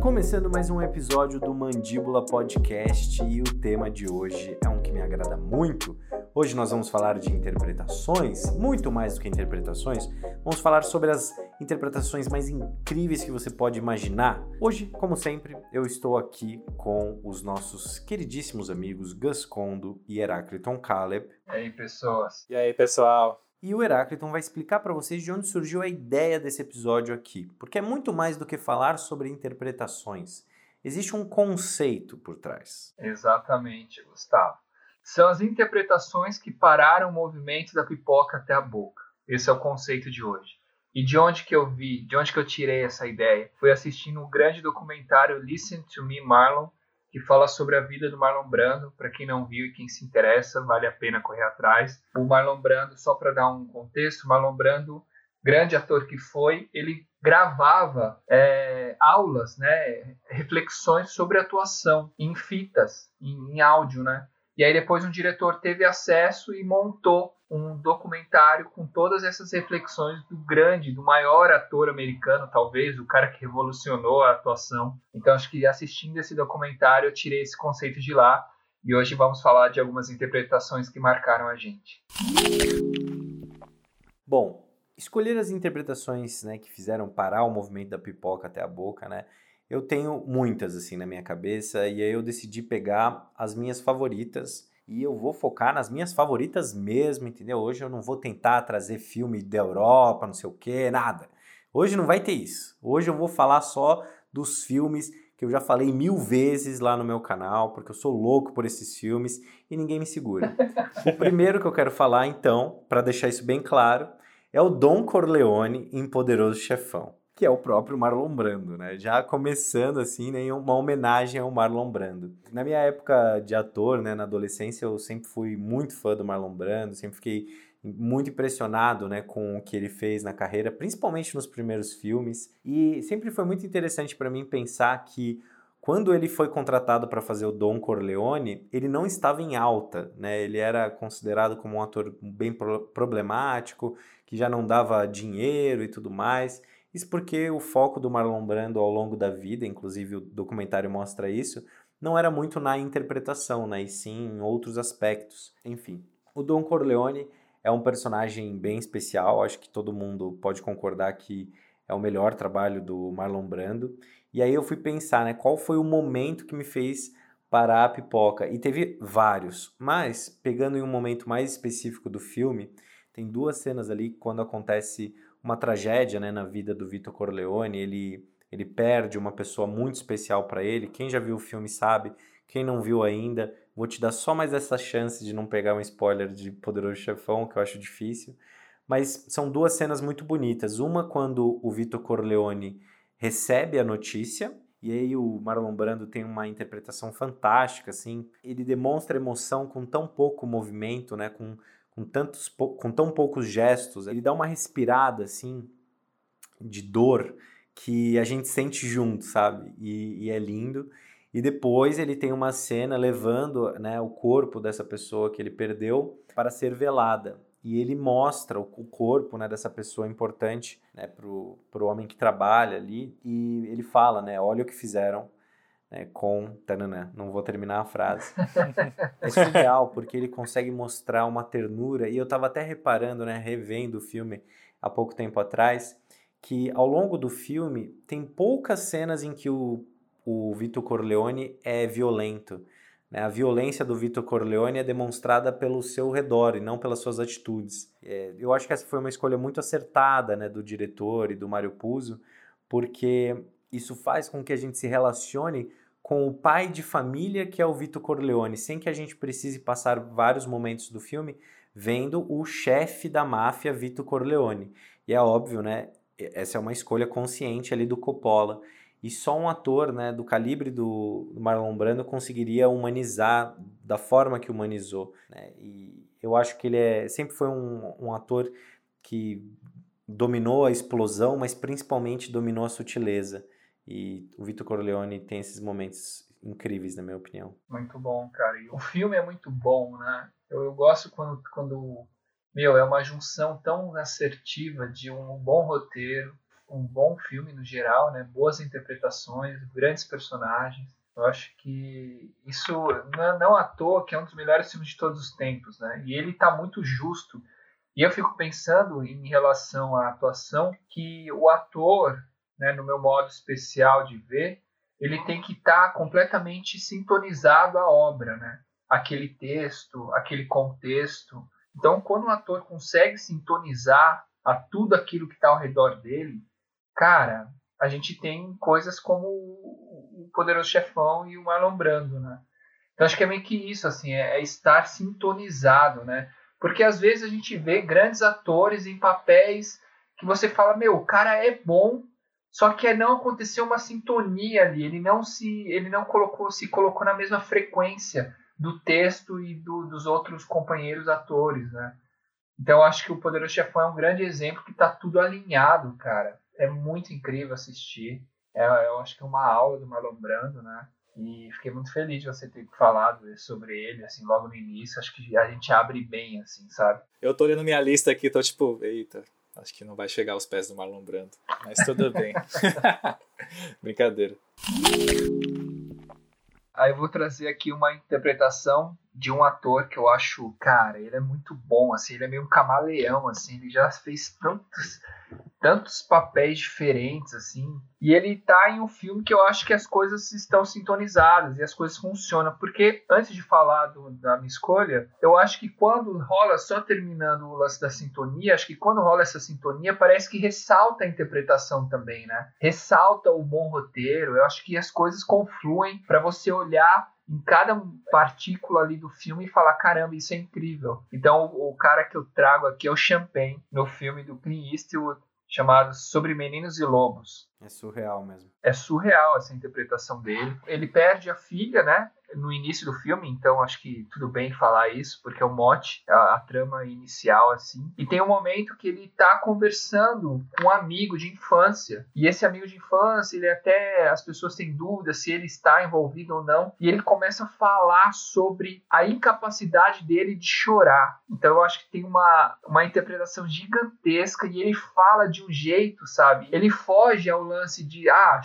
Começando mais um episódio do Mandíbula Podcast e o tema de hoje é um que me agrada muito. Hoje nós vamos falar de interpretações, muito mais do que interpretações, vamos falar sobre as interpretações mais incríveis que você pode imaginar. Hoje, como sempre, eu estou aqui com os nossos queridíssimos amigos Gus Kondo e Heracliton Caleb. E aí, pessoas? E aí, pessoal? E o Herácliton vai explicar para vocês de onde surgiu a ideia desse episódio aqui, porque é muito mais do que falar sobre interpretações. Existe um conceito por trás. Exatamente, Gustavo. São as interpretações que pararam o movimento da pipoca até a boca. Esse é o conceito de hoje. E de onde que eu vi, de onde que eu tirei essa ideia? Foi assistindo um grande documentário Listen to Me Marlon, que fala sobre a vida do Marlon Brando. Para quem não viu e quem se interessa, vale a pena correr atrás. O Marlon Brando, só para dar um contexto, Marlon Brando, grande ator que foi, ele gravava é, aulas, né, reflexões sobre atuação em fitas, em, em áudio, né? E aí depois um diretor teve acesso e montou um documentário com todas essas reflexões do grande, do maior ator americano, talvez, o cara que revolucionou a atuação. Então acho que assistindo esse documentário eu tirei esse conceito de lá e hoje vamos falar de algumas interpretações que marcaram a gente. Bom, escolher as interpretações né, que fizeram parar o movimento da pipoca até a boca, né? Eu tenho muitas assim na minha cabeça e aí eu decidi pegar as minhas favoritas e eu vou focar nas minhas favoritas mesmo, entendeu? Hoje eu não vou tentar trazer filme da Europa, não sei o que, nada. Hoje não vai ter isso. Hoje eu vou falar só dos filmes que eu já falei mil vezes lá no meu canal, porque eu sou louco por esses filmes e ninguém me segura. o primeiro que eu quero falar, então, para deixar isso bem claro, é o Don Corleone em Poderoso Chefão que é o próprio Marlon Brando, né? Já começando assim, né, uma homenagem ao Marlon Brando. Na minha época de ator, né, na adolescência, eu sempre fui muito fã do Marlon Brando, sempre fiquei muito impressionado, né, com o que ele fez na carreira, principalmente nos primeiros filmes, e sempre foi muito interessante para mim pensar que quando ele foi contratado para fazer o Don Corleone, ele não estava em alta, né? Ele era considerado como um ator bem problemático, que já não dava dinheiro e tudo mais. Isso porque o foco do Marlon Brando ao longo da vida, inclusive o documentário mostra isso, não era muito na interpretação, né, e sim em outros aspectos. Enfim, o Don Corleone é um personagem bem especial, acho que todo mundo pode concordar que é o melhor trabalho do Marlon Brando. E aí eu fui pensar, né, qual foi o momento que me fez parar a pipoca? E teve vários, mas pegando em um momento mais específico do filme, tem duas cenas ali quando acontece uma tragédia né, na vida do Vitor Corleone. Ele, ele perde uma pessoa muito especial para ele. Quem já viu o filme sabe. Quem não viu ainda, vou te dar só mais essa chance de não pegar um spoiler de Poderoso Chefão, que eu acho difícil. Mas são duas cenas muito bonitas. Uma quando o Vitor Corleone recebe a notícia e aí o Marlon Brando tem uma interpretação fantástica, assim. Ele demonstra emoção com tão pouco movimento, né? Com com, tantos, com tão poucos gestos, ele dá uma respirada assim de dor que a gente sente junto, sabe? E, e, é lindo. E depois ele tem uma cena levando né, o corpo dessa pessoa que ele perdeu para ser velada. E ele mostra o, corpo né, dessa pessoa importante né, para o homem que trabalha ali. E ele fala, né? Olha o que fizeram né, com tananã, não vou terminar a frase. é surreal porque ele consegue mostrar uma ternura e eu estava até reparando, né, revendo o filme há pouco tempo atrás, que ao longo do filme tem poucas cenas em que o, o Vitor Corleone é violento. Né? A violência do Vitor Corleone é demonstrada pelo seu redor e não pelas suas atitudes. É, eu acho que essa foi uma escolha muito acertada né, do diretor e do Mário Puzo, porque isso faz com que a gente se relacione com o pai de família que é o Vito Corleone, sem que a gente precise passar vários momentos do filme vendo o chefe da máfia Vito Corleone. E é óbvio, né? Essa é uma escolha consciente ali do Coppola. E só um ator né, do calibre do, Marlon Brando conseguiria humanizar da forma que humanizou. Né? E eu acho que ele é, sempre foi um, um ator que dominou a explosão, mas principalmente dominou a sutileza. E o Vitor Corleone tem esses momentos incríveis, na minha opinião. Muito bom, cara. E o filme é muito bom, né? Eu, eu gosto quando, quando, meu, é uma junção tão assertiva de um bom roteiro, um bom filme no geral, né? Boas interpretações, grandes personagens. Eu acho que isso não, não à toa que é um dos melhores filmes de todos os tempos, né? E ele está muito justo. E eu fico pensando em relação à atuação que o ator, né, no meu modo especial de ver, ele tem que estar tá completamente sintonizado à obra, né? Aquele texto, aquele contexto. Então, quando o ator consegue sintonizar a tudo aquilo que está ao redor dele, cara, a gente tem coisas como o Poderoso Chefão e o Marlon Brando, né? Então acho que é meio que isso, assim, é, é estar sintonizado, né? Porque às vezes a gente vê grandes atores em papéis que você fala, meu, o cara é bom, só que não aconteceu uma sintonia ali, ele não se, ele não colocou, se colocou na mesma frequência do texto e do, dos outros companheiros atores, né? Então acho que o Poderoso Chefão é um grande exemplo que tá tudo alinhado, cara. É muito incrível assistir. É, eu acho que é uma aula do Marlon Brando, né? E fiquei muito feliz de você ter falado sobre ele, assim, logo no início. Acho que a gente abre bem, assim, sabe? Eu tô olhando minha lista aqui, tô tipo, eita, acho que não vai chegar aos pés do Marlon Brando. Mas tudo bem. Brincadeira. Aí eu vou trazer aqui uma interpretação de um ator que eu acho, cara, ele é muito bom, assim, ele é meio um camaleão, assim, ele já fez tantos, tantos papéis diferentes, assim, e ele tá em um filme que eu acho que as coisas estão sintonizadas e as coisas funcionam, porque antes de falar do, da minha escolha, eu acho que quando rola, só terminando o lance da sintonia, acho que quando rola essa sintonia, parece que ressalta a interpretação também, né? Ressalta o bom roteiro, eu acho que as coisas confluem para você olhar em cada partícula ali do filme e falar, caramba, isso é incrível. Então, o, o cara que eu trago aqui é o Champagne, no filme do Clint Eastwood, chamado Sobre Meninos e Lobos. É surreal mesmo. É surreal essa interpretação dele. Ele perde a filha, né? no início do filme, então acho que tudo bem falar isso, porque é o mote, a, a, trama inicial, assim. E tem um momento que ele tá conversando com um amigo de infância. E esse amigo de infância, ele até. As pessoas têm dúvida se ele está envolvido ou não. E ele começa a falar sobre a incapacidade dele de chorar. Então eu acho que tem uma, uma interpretação gigantesca e ele fala de um jeito, sabe? Ele foge ao lance de, ah,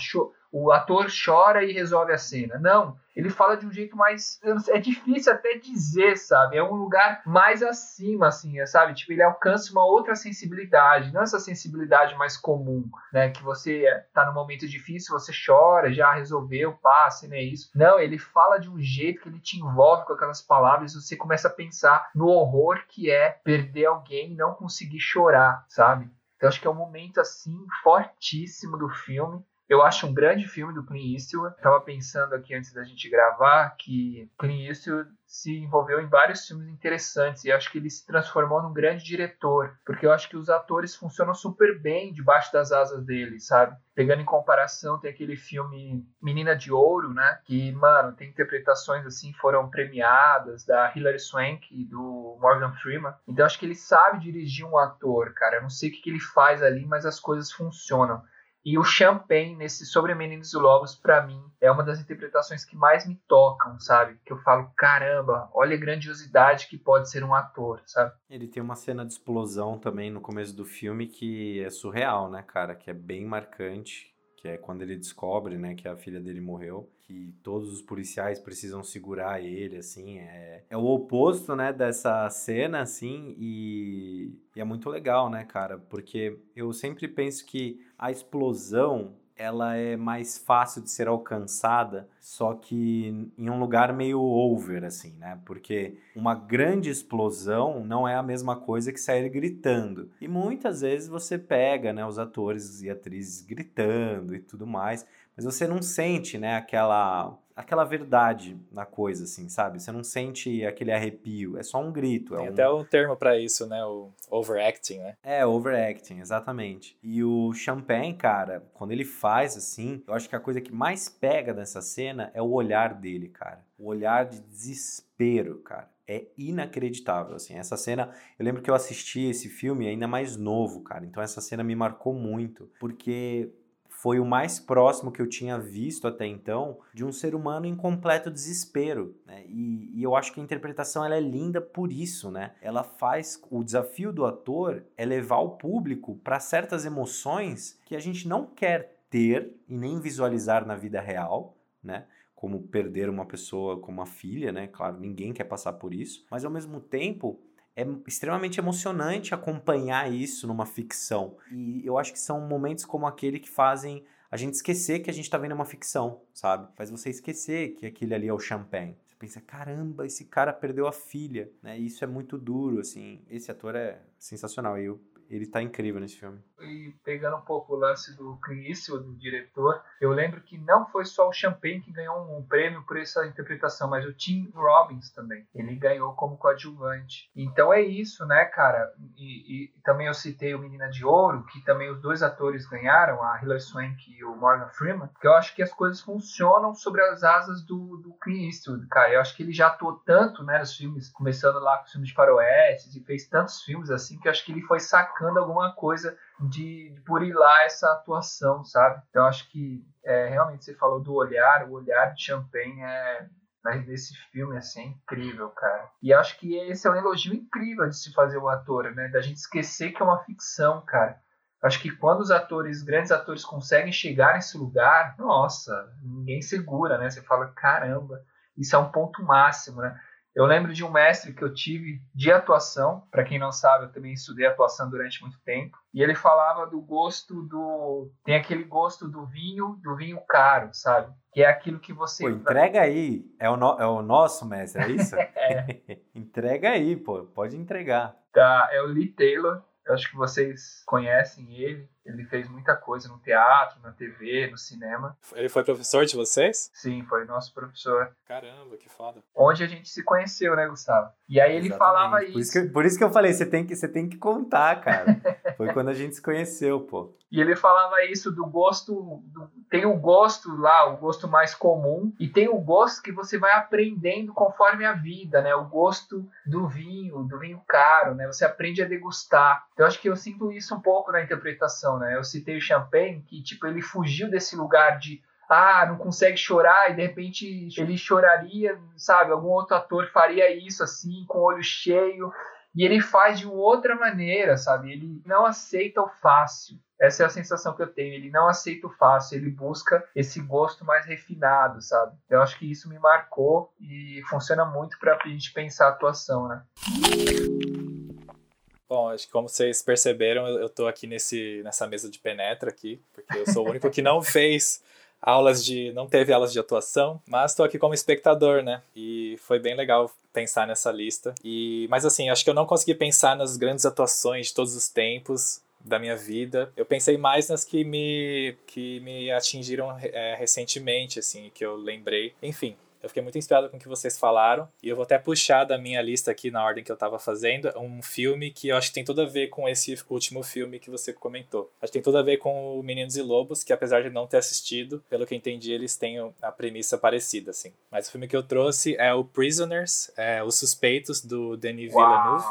o ator chora e resolve a cena. Não, ele fala de um jeito mais. É difícil até dizer, sabe? É um lugar mais acima, assim, sabe? Tipo, ele alcança uma outra sensibilidade, não essa sensibilidade mais comum, né? Que você tá num momento difícil, você chora, já resolveu, passe, né? Isso. Não, ele fala de um jeito que ele te envolve com aquelas palavras você começa a pensar no horror que é perder alguém e não conseguir chorar, sabe? Então acho que é um momento assim fortíssimo do filme eu acho um grande filme do Clint Eastwood. Estava pensando aqui antes da gente gravar que Clint Eastwood se envolveu em vários filmes interessantes e acho que ele se transformou num grande diretor, porque eu acho que os atores funcionam super bem debaixo das asas dele, sabe? Pegando em comparação, tem aquele filme Menina de Ouro, né? Que, mano, tem interpretações assim, foram premiadas, da Hilary Swank e do Morgan Freeman. Então acho que ele sabe dirigir um ator, cara. Eu não sei o que, que ele faz ali, mas as coisas funcionam. E o Champagne, nesse Sobre Meninos e Lobos, para mim, é uma das interpretações que mais me tocam, sabe? Que eu falo, caramba, olha a grandiosidade que pode ser um ator, sabe? Ele tem uma cena de explosão também no começo do filme que é surreal, né, cara? Que é bem marcante, que é quando ele descobre, né, que a filha dele morreu que todos os policiais precisam segurar ele, assim, é, é o oposto, né, dessa cena, assim, e, e é muito legal, né, cara, porque eu sempre penso que a explosão ela é mais fácil de ser alcançada, só que em um lugar meio over, assim, né? Porque uma grande explosão não é a mesma coisa que sair gritando. E muitas vezes você pega, né, os atores e atrizes gritando e tudo mais, mas você não sente, né, aquela aquela verdade na coisa, assim, sabe? Você não sente aquele arrepio, é só um grito. É Tem um... até um termo para isso, né? O overacting, né? É, overacting, exatamente. E o Champagne, cara, quando ele faz assim, eu acho que a coisa que mais pega nessa cena é o olhar dele, cara. O olhar de desespero, cara. É inacreditável, assim. Essa cena, eu lembro que eu assisti esse filme ainda mais novo, cara. Então essa cena me marcou muito, porque foi o mais próximo que eu tinha visto até então de um ser humano em completo desespero. Né? E, e, eu acho que a interpretação ela é linda por isso, né? Ela faz o desafio do ator é levar o público para certas emoções que a gente não quer ter e nem visualizar na vida real, né? Como perder uma pessoa como uma filha, né? Claro, ninguém quer passar por isso, mas ao mesmo tempo é extremamente emocionante acompanhar isso numa ficção. E eu acho que são momentos como aquele que fazem a gente esquecer que a gente está vendo uma ficção, sabe? Faz você esquecer que aquele ali é o champanhe. Você pensa, caramba, esse cara perdeu a filha, né? E isso é muito duro, assim. Esse ator é sensacional. E ele tá incrível nesse filme. E pegando um pouco o lance do Eastwood, do diretor, eu lembro que não foi só o Champagne que ganhou um prêmio por essa interpretação, mas o Tim Robbins também. Ele ganhou como coadjuvante. Então é isso, né, cara? E, e também eu citei o Menina de Ouro, que também os dois atores ganharam, a Hilary Swank e o Morgan Freeman, que eu acho que as coisas funcionam sobre as asas do, do Clint Eastwood, cara. Eu acho que ele já atuou tanto, né, nos filmes, começando lá com os filmes de faroestes, e fez tantos filmes assim, que eu acho que ele foi sacando alguma coisa de, de burilar essa atuação, sabe? Então acho que é, realmente você falou do olhar, o olhar de Champagne é nesse filme assim, é incrível, cara. E acho que esse é um elogio incrível de se fazer o ator, né? Da gente esquecer que é uma ficção, cara. Acho que quando os atores, grandes atores, conseguem chegar nesse lugar, nossa, ninguém segura, né? Você fala, caramba, isso é um ponto máximo, né? Eu lembro de um mestre que eu tive de atuação, para quem não sabe, eu também estudei atuação durante muito tempo, e ele falava do gosto do. Tem aquele gosto do vinho, do vinho caro, sabe? Que é aquilo que você. Pô, entrega aí. É o, no... é o nosso mestre, é isso? é. entrega aí, pô. Pode entregar. Tá, é o Lee Taylor. Eu acho que vocês conhecem ele. Ele fez muita coisa no teatro, na TV, no cinema. Ele foi professor de vocês? Sim, foi nosso professor. Caramba, que foda. Onde a gente se conheceu, né, Gustavo? E aí ele Exatamente. falava por isso. isso que, por isso que eu falei, você tem que, você tem que contar, cara. foi quando a gente se conheceu, pô. E ele falava isso do gosto. Do, tem o gosto lá, o gosto mais comum, e tem o gosto que você vai aprendendo conforme a vida, né? O gosto do vinho, do vinho caro, né? Você aprende a degustar. Então acho que eu sinto isso um pouco na interpretação né? Eu citei o Champagne, que tipo ele fugiu desse lugar de ah, não consegue chorar e de repente ele choraria, sabe? Algum outro ator faria isso assim, com o olho cheio. E ele faz de outra maneira, sabe? Ele não aceita o fácil. Essa é a sensação que eu tenho. Ele não aceita o fácil, ele busca esse gosto mais refinado, sabe? Eu acho que isso me marcou e funciona muito para a gente pensar a atuação, né? Bom, acho que como vocês perceberam, eu estou aqui nesse, nessa mesa de penetra aqui, porque eu sou o único que não fez aulas de. não teve aulas de atuação, mas estou aqui como espectador, né? E foi bem legal pensar nessa lista. E, mas assim, acho que eu não consegui pensar nas grandes atuações de todos os tempos da minha vida. Eu pensei mais nas que me, que me atingiram é, recentemente, assim, que eu lembrei. Enfim, eu fiquei muito inspirado com o que vocês falaram. E eu vou até puxar da minha lista aqui, na ordem que eu estava fazendo, um filme que eu acho que tem tudo a ver com esse último filme que você comentou. Acho que tem tudo a ver com o Meninos e Lobos, que apesar de não ter assistido, pelo que eu entendi, eles têm a premissa parecida, assim. Mas o filme que eu trouxe é o Prisoners, é Os Suspeitos, do Denis Villeneuve.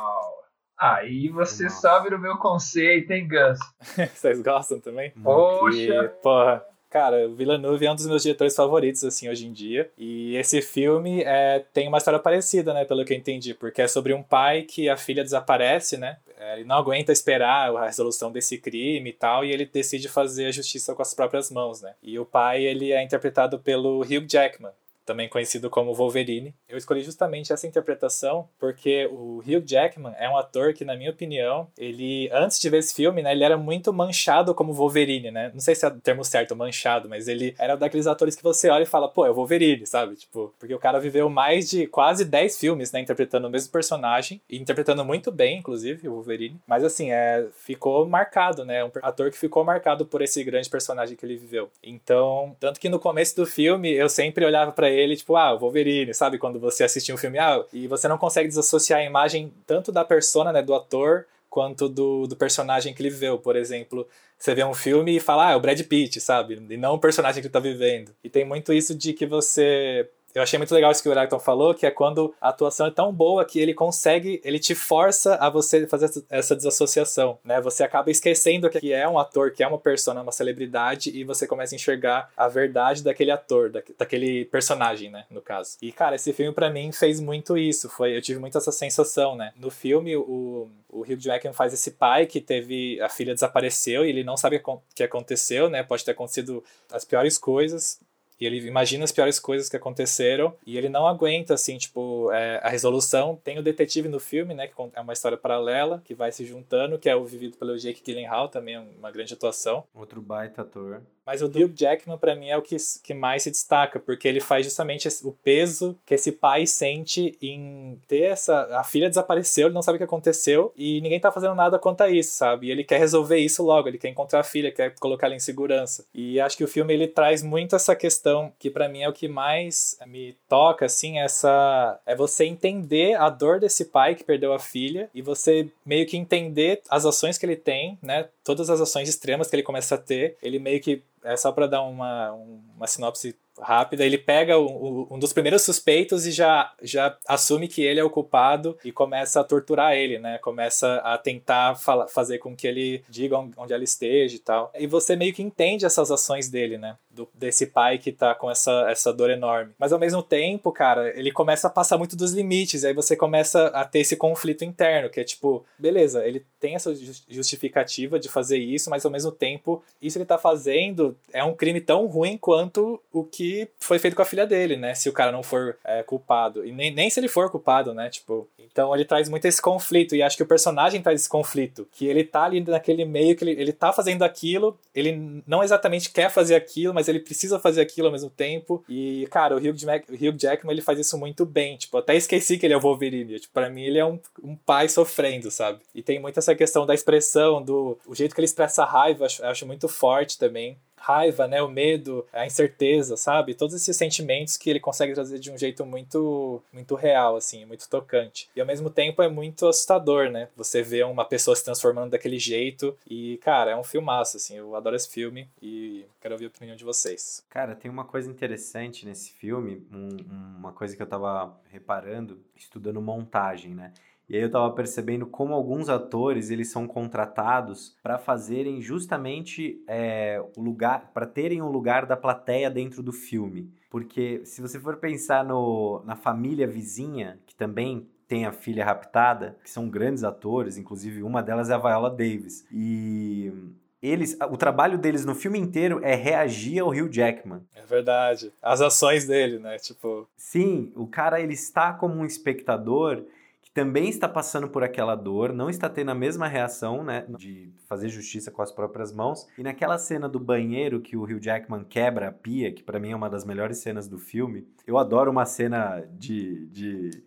Aí você Nossa. sabe do meu conceito, hein, Gus? Vocês gostam também? Poxa! E, porra, Cara, o Villeneuve é um dos meus diretores favoritos, assim, hoje em dia. E esse filme é, tem uma história parecida, né, pelo que eu entendi, porque é sobre um pai que a filha desaparece, né? É, ele não aguenta esperar a resolução desse crime e tal, e ele decide fazer a justiça com as próprias mãos, né? E o pai, ele é interpretado pelo Hugh Jackman, também conhecido como Wolverine. Eu escolhi justamente essa interpretação porque o Hugh Jackman é um ator que, na minha opinião, ele, antes de ver esse filme, né, ele era muito manchado como Wolverine, né? Não sei se é o termo certo, manchado, mas ele era daqueles atores que você olha e fala, pô, é o Wolverine, sabe? Tipo, porque o cara viveu mais de quase 10 filmes, né, interpretando o mesmo personagem e interpretando muito bem, inclusive, o Wolverine. Mas assim, é, ficou marcado, né? Um ator que ficou marcado por esse grande personagem que ele viveu. Então, tanto que no começo do filme eu sempre olhava para ele, tipo, ah, o Wolverine, sabe? Quando você assiste um filme, ah, e você não consegue desassociar a imagem tanto da persona, né, do ator, quanto do, do personagem que ele viveu. Por exemplo, você vê um filme e fala, ah, é o Brad Pitt, sabe? E não o personagem que ele tá vivendo. E tem muito isso de que você eu achei muito legal isso que o Eracton falou, que é quando a atuação é tão boa que ele consegue, ele te força a você fazer essa desassociação, né? Você acaba esquecendo que é um ator, que é uma persona, uma celebridade, e você começa a enxergar a verdade daquele ator, daquele personagem, né? No caso. E, cara, esse filme para mim fez muito isso. Foi, eu tive muito essa sensação, né? No filme, o, o Hugh Jackman faz esse pai que teve. A filha desapareceu e ele não sabe o que aconteceu, né? Pode ter acontecido as piores coisas e ele imagina as piores coisas que aconteceram e ele não aguenta, assim, tipo, é, a resolução. Tem o detetive no filme, né, que é uma história paralela, que vai se juntando, que é o vivido pelo Jake Gyllenhaal, também é uma grande atuação. Outro baita ator. Mas o Hugh Jackman, para mim, é o que, que mais se destaca, porque ele faz justamente esse, o peso que esse pai sente em ter essa. A filha desapareceu, ele não sabe o que aconteceu e ninguém tá fazendo nada quanto a isso, sabe? E ele quer resolver isso logo, ele quer encontrar a filha, quer colocar ela em segurança. E acho que o filme ele traz muito essa questão, que para mim é o que mais me toca, assim, essa. É você entender a dor desse pai que perdeu a filha e você meio que entender as ações que ele tem, né? Todas as ações extremas que ele começa a ter, ele meio que é só para dar uma, uma sinopse rápida. Ele pega o, o, um dos primeiros suspeitos e já, já assume que ele é o culpado e começa a torturar ele, né? Começa a tentar fala, fazer com que ele diga onde ela esteja e tal. E você meio que entende essas ações dele, né? Do, desse pai que tá com essa, essa dor enorme. Mas ao mesmo tempo, cara, ele começa a passar muito dos limites. E aí você começa a ter esse conflito interno, que é tipo, beleza, ele tem essa justificativa de fazer isso, mas ao mesmo tempo, isso que ele tá fazendo é um crime tão ruim quanto o que foi feito com a filha dele, né? Se o cara não for é, culpado. E nem, nem se ele for culpado, né? Tipo, então ele traz muito esse conflito. E acho que o personagem traz esse conflito. Que ele tá ali naquele meio que ele, ele tá fazendo aquilo, ele não exatamente quer fazer aquilo, mas ele precisa fazer aquilo ao mesmo tempo. E, cara, o Hugh, Hugh Jackman ele faz isso muito bem. Tipo, até esqueci que ele é o Wolverine. Tipo, pra mim ele é um, um pai sofrendo, sabe? E tem muito essa questão da expressão, do o jeito que ele expressa a raiva, acho, acho muito forte também raiva, né, o medo, a incerteza, sabe? Todos esses sentimentos que ele consegue trazer de um jeito muito muito real assim, muito tocante. E ao mesmo tempo é muito assustador, né? Você vê uma pessoa se transformando daquele jeito e, cara, é um filmaço assim. Eu adoro esse filme e quero ouvir a opinião de vocês. Cara, tem uma coisa interessante nesse filme, um, uma coisa que eu tava reparando estudando montagem, né? E aí eu tava percebendo como alguns atores eles são contratados para fazerem justamente é, o lugar, para terem um lugar da plateia dentro do filme. Porque se você for pensar no, na família vizinha, que também tem a filha raptada, que são grandes atores, inclusive uma delas é a Viola Davis. E eles, o trabalho deles no filme inteiro é reagir ao Hugh Jackman. É verdade. As ações dele, né? Tipo. Sim, o cara ele está como um espectador também está passando por aquela dor, não está tendo a mesma reação, né, de fazer justiça com as próprias mãos. E naquela cena do banheiro que o Hugh Jackman quebra a pia, que para mim é uma das melhores cenas do filme, eu adoro uma cena de, de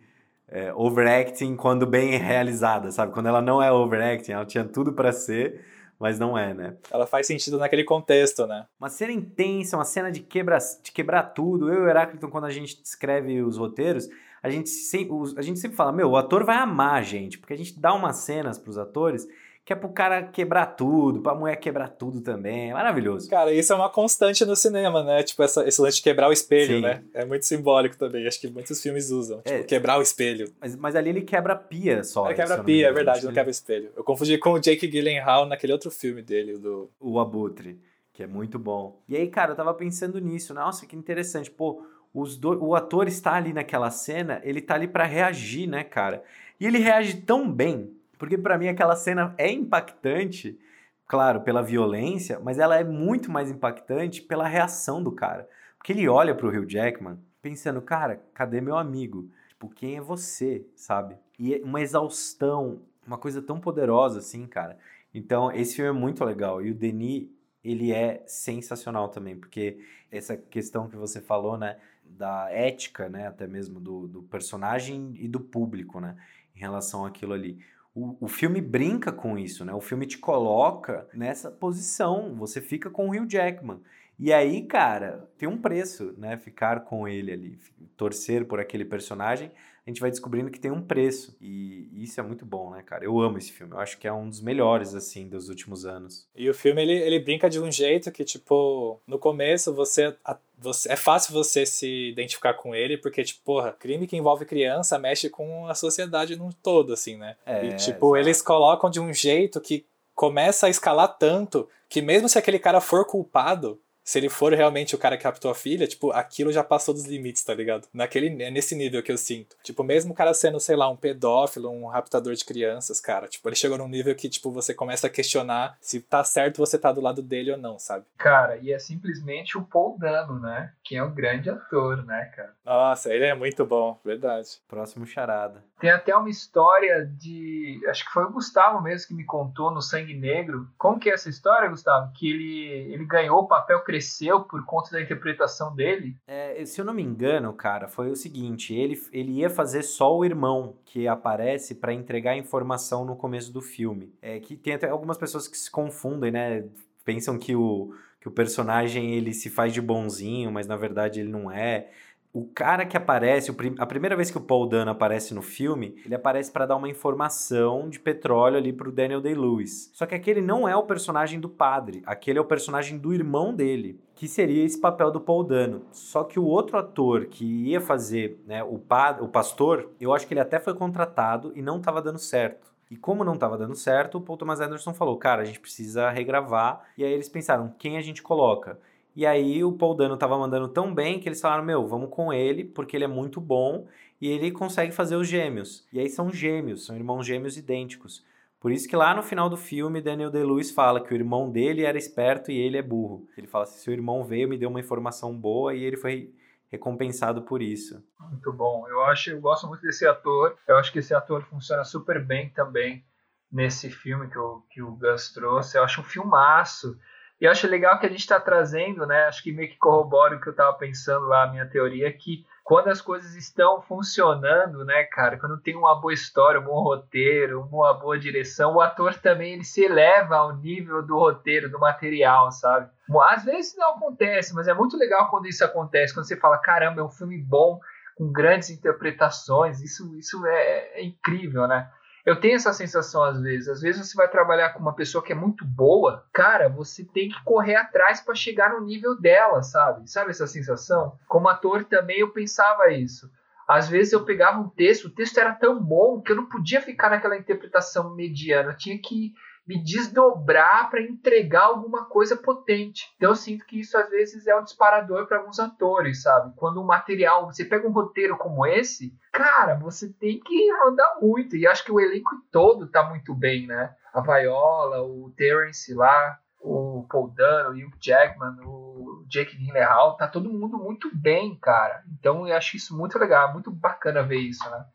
é, overacting quando bem realizada, sabe? Quando ela não é overacting, ela tinha tudo para ser, mas não é, né? Ela faz sentido naquele contexto, né? Uma cena intensa, uma cena de, quebra, de quebrar tudo. Eu e o Heráclito, quando a gente escreve os roteiros, a gente sempre, a gente sempre fala, meu, o ator vai amar a gente, porque a gente dá umas cenas pros atores que é pro cara quebrar tudo, pra mulher quebrar tudo também. É maravilhoso. Cara, isso é uma constante no cinema, né? Tipo, essa, esse lance de quebrar o espelho, Sim. né? É muito simbólico também. Acho que muitos filmes usam. Tipo, é, quebrar o espelho. Mas, mas ali ele quebra pia só. Ele quebra pia, é verdade, não quebra o espelho. Eu confundi com o Jake Gyllenhaal naquele outro filme dele, do... O Abutre, que é muito bom. E aí, cara, eu tava pensando nisso. Nossa, que interessante. Pô, os do... o ator está ali naquela cena, ele tá ali para reagir, né, cara? E ele reage tão bem, porque para mim aquela cena é impactante, claro, pela violência, mas ela é muito mais impactante pela reação do cara. Porque ele olha pro Hugh Jackman pensando, cara, cadê meu amigo? Tipo, quem é você, sabe? E é uma exaustão, uma coisa tão poderosa assim, cara. Então, esse filme é muito legal. E o Denis, ele é sensacional também, porque essa questão que você falou, né? da ética, né, até mesmo do, do personagem e do público, né, em relação àquilo ali. O, o filme brinca com isso, né? O filme te coloca nessa posição, você fica com o Hugh Jackman. E aí, cara, tem um preço, né? Ficar com ele ali, torcer por aquele personagem, a gente vai descobrindo que tem um preço. E isso é muito bom, né, cara? Eu amo esse filme. Eu acho que é um dos melhores, assim, dos últimos anos. E o filme, ele, ele brinca de um jeito que, tipo, no começo você você, é fácil você se identificar com ele, porque, tipo, porra, crime que envolve criança mexe com a sociedade num todo, assim, né? É, e, tipo, exato. eles colocam de um jeito que começa a escalar tanto que mesmo se aquele cara for culpado, se ele for realmente o cara que raptou a filha, tipo, aquilo já passou dos limites, tá ligado? Naquele, é nesse nível que eu sinto. Tipo, mesmo o cara sendo, sei lá, um pedófilo, um raptador de crianças, cara, tipo, ele chegou num nível que, tipo, você começa a questionar se tá certo você tá do lado dele ou não, sabe? Cara, e é simplesmente o Paul Dano, né? Que é um grande ator, né, cara? Nossa, ele é muito bom, verdade. Próximo charada. Tem até uma história de. Acho que foi o Gustavo mesmo que me contou no Sangue Negro. Como que é essa história, Gustavo? Que ele, ele ganhou o papel cresceu por conta da interpretação dele? É, se eu não me engano, cara, foi o seguinte: ele, ele ia fazer só o irmão que aparece para entregar informação no começo do filme. É que tem até algumas pessoas que se confundem, né? Pensam que o, que o personagem ele se faz de bonzinho, mas na verdade ele não é o cara que aparece, a primeira vez que o Paul Dano aparece no filme, ele aparece para dar uma informação de petróleo ali pro Daniel Day-Lewis. Só que aquele não é o personagem do padre, aquele é o personagem do irmão dele, que seria esse papel do Paul Dano. Só que o outro ator que ia fazer né, o, pad o pastor, eu acho que ele até foi contratado e não estava dando certo. E como não estava dando certo, o Paul Thomas Anderson falou: cara, a gente precisa regravar. E aí eles pensaram: quem a gente coloca? E aí o Paul Dano tava mandando tão bem que eles falaram: Meu, vamos com ele, porque ele é muito bom e ele consegue fazer os gêmeos. E aí são gêmeos, são irmãos gêmeos idênticos. Por isso que lá no final do filme, Daniel Day-Lewis fala que o irmão dele era esperto e ele é burro. Ele fala assim: seu irmão veio, me deu uma informação boa e ele foi recompensado por isso. Muito bom. Eu acho, eu gosto muito desse ator. Eu acho que esse ator funciona super bem também nesse filme que o, que o Gus trouxe. Eu acho um filmaço. E eu acho legal que a gente está trazendo, né? Acho que meio que corrobora o que eu estava pensando lá, a minha teoria, que quando as coisas estão funcionando, né, cara, quando tem uma boa história, um bom roteiro, uma boa direção, o ator também ele se eleva ao nível do roteiro, do material, sabe? Às vezes não acontece, mas é muito legal quando isso acontece, quando você fala, caramba, é um filme bom, com grandes interpretações, isso, isso é, é incrível, né? Eu tenho essa sensação às vezes. Às vezes você vai trabalhar com uma pessoa que é muito boa, cara, você tem que correr atrás para chegar no nível dela, sabe? Sabe essa sensação? Como ator também eu pensava isso. Às vezes eu pegava um texto, o texto era tão bom que eu não podia ficar naquela interpretação mediana, eu tinha que me desdobrar para entregar alguma coisa potente. Então eu sinto que isso às vezes é um disparador para alguns atores, sabe? Quando um material, você pega um roteiro como esse, cara, você tem que andar muito. E acho que o elenco todo tá muito bem, né? A Viola, o Terence lá, o Paul Dano, o Hugh Jackman, o Jake Gyllenhaal, tá todo mundo muito bem, cara. Então eu acho isso muito legal, muito bacana ver isso, né?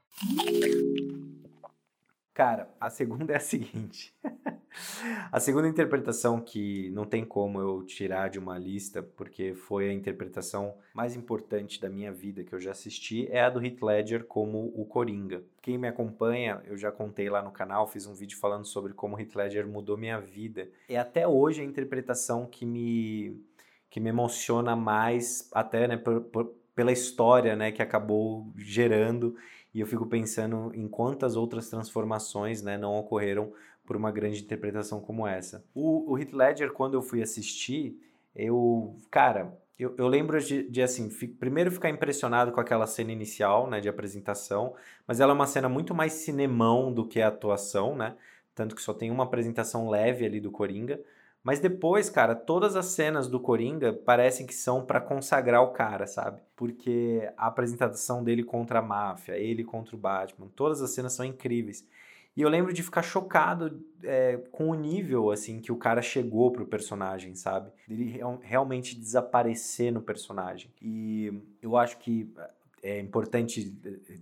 Cara, a segunda é a seguinte. a segunda interpretação que não tem como eu tirar de uma lista, porque foi a interpretação mais importante da minha vida que eu já assisti, é a do Heath Ledger como o Coringa. Quem me acompanha, eu já contei lá no canal, fiz um vídeo falando sobre como Heath Ledger mudou minha vida. É até hoje a interpretação que me que me emociona mais, até né, por, por, pela história né, que acabou gerando e eu fico pensando em quantas outras transformações né, não ocorreram por uma grande interpretação como essa. O, o Heath Ledger, quando eu fui assistir, eu, cara, eu, eu lembro de, de assim, fi, primeiro ficar impressionado com aquela cena inicial, né, de apresentação, mas ela é uma cena muito mais cinemão do que a atuação, né, tanto que só tem uma apresentação leve ali do Coringa, mas depois, cara, todas as cenas do Coringa parecem que são para consagrar o cara, sabe? Porque a apresentação dele contra a máfia, ele contra o Batman, todas as cenas são incríveis. E eu lembro de ficar chocado é, com o nível, assim, que o cara chegou pro personagem, sabe? Ele realmente desaparecer no personagem. E eu acho que é importante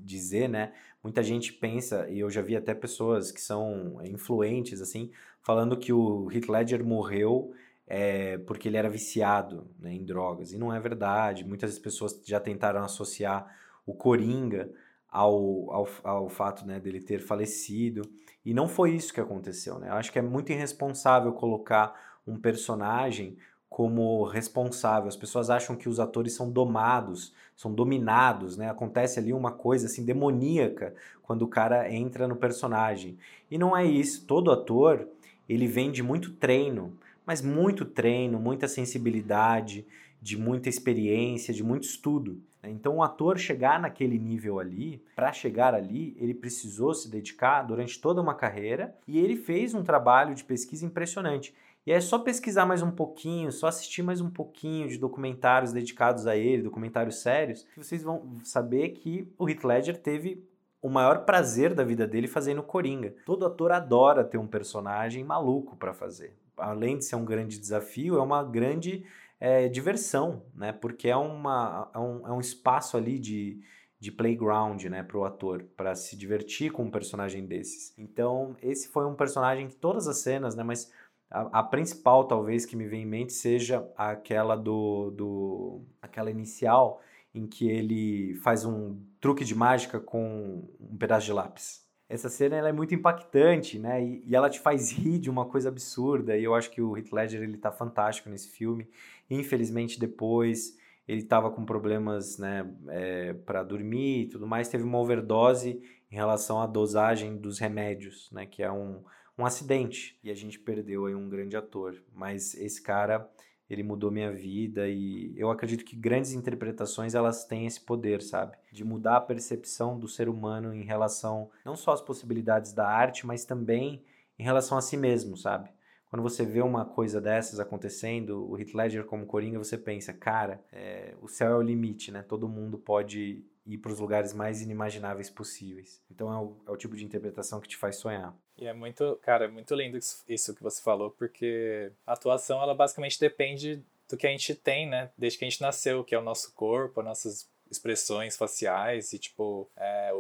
dizer, né? Muita gente pensa, e eu já vi até pessoas que são influentes, assim, falando que o Heath Ledger morreu é, porque ele era viciado né, em drogas. E não é verdade. Muitas pessoas já tentaram associar o Coringa ao, ao, ao fato né, dele ter falecido. E não foi isso que aconteceu. Né? Eu acho que é muito irresponsável colocar um personagem como responsável. As pessoas acham que os atores são domados, são dominados, né? Acontece ali uma coisa assim demoníaca quando o cara entra no personagem. E não é isso. Todo ator, ele vem de muito treino, mas muito treino, muita sensibilidade, de muita experiência, de muito estudo. Então, o ator chegar naquele nível ali, para chegar ali, ele precisou se dedicar durante toda uma carreira e ele fez um trabalho de pesquisa impressionante. E é só pesquisar mais um pouquinho, só assistir mais um pouquinho de documentários dedicados a ele, documentários sérios, que vocês vão saber que o Heath Ledger teve o maior prazer da vida dele fazendo Coringa. Todo ator adora ter um personagem maluco para fazer. Além de ser um grande desafio, é uma grande é, diversão, né? Porque é, uma, é, um, é um espaço ali de, de playground, né, para o ator, para se divertir com um personagem desses. Então, esse foi um personagem que todas as cenas, né, mas a, a, principal, talvez, que me vem em mente seja aquela do, do. aquela inicial em que ele faz um truque de mágica com um pedaço de lápis. Essa cena ela é muito impactante, né? E, e, ela te faz rir de uma coisa absurda. E eu acho que o Heath Ledger ele tá fantástico nesse filme. Infelizmente depois ele estava com problemas, né, é, para dormir e tudo mais. Teve uma overdose em relação à dosagem dos remédios, né? Que é um um acidente e a gente perdeu aí um grande ator. Mas esse cara, ele mudou minha vida e eu acredito que grandes interpretações elas têm esse poder, sabe? De mudar a percepção do ser humano em relação não só às possibilidades da arte, mas também em relação a si mesmo, sabe? Quando você vê uma coisa dessas acontecendo, o Heath Ledger como Coringa, você pensa, cara, é, o céu é o limite, né? Todo mundo pode ir para os lugares mais inimagináveis possíveis. Então é o, é o, tipo de interpretação que te faz sonhar. E é muito, cara, é muito lindo isso que você falou, porque a atuação ela basicamente depende do que a gente tem, né? Desde que a gente nasceu, que é o nosso corpo, as nossas expressões faciais e tipo é,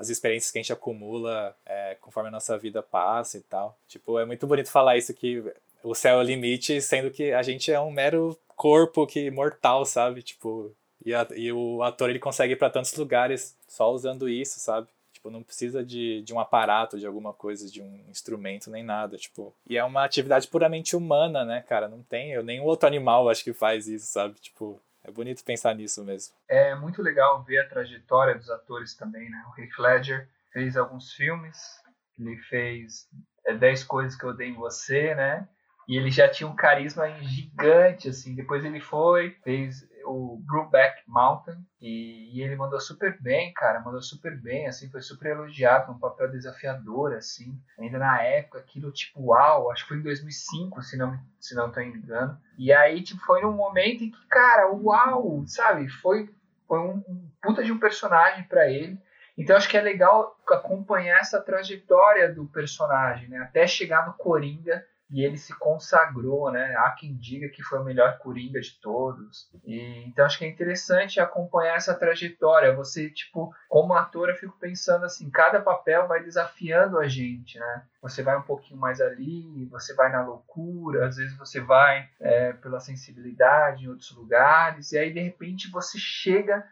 as experiências que a gente acumula é, conforme a nossa vida passa e tal. Tipo, é muito bonito falar isso que o céu é o limite, sendo que a gente é um mero corpo que mortal, sabe? Tipo, e, a, e o ator ele consegue ir para tantos lugares só usando isso, sabe? Tipo, não precisa de, de um aparato, de alguma coisa, de um instrumento, nem nada, tipo. E é uma atividade puramente humana, né, cara? Não tem, eu, nenhum outro animal acho que faz isso, sabe? Tipo, é bonito pensar nisso mesmo. É muito legal ver a trajetória dos atores também, né? O Heath Ledger fez alguns filmes, ele fez é, 10 Coisas Que Eu Dei Em Você, né? E ele já tinha um carisma gigante, assim. Depois ele foi, fez o Brubeck Mountain e, e, ele mandou super bem, cara, mandou super bem, assim, foi super elogiado, um papel desafiador, assim, ainda na época, aquilo tipo, uau, acho que foi em 2005, se não, se não tô engano, e aí, tipo, foi num momento em que, cara, uau, sabe, foi, foi um, um puta de um personagem para ele, então acho que é legal acompanhar essa trajetória do personagem, né, até chegar no Coringa, e ele se consagrou, né? Há quem diga que foi o melhor Coringa de todos. E, então acho que é interessante acompanhar essa trajetória. Você, tipo, como ator, eu fico pensando assim, cada papel vai desafiando a gente, né? Você vai um pouquinho mais ali, você vai na loucura, às vezes você vai é, pela sensibilidade em outros lugares, e aí de repente você chega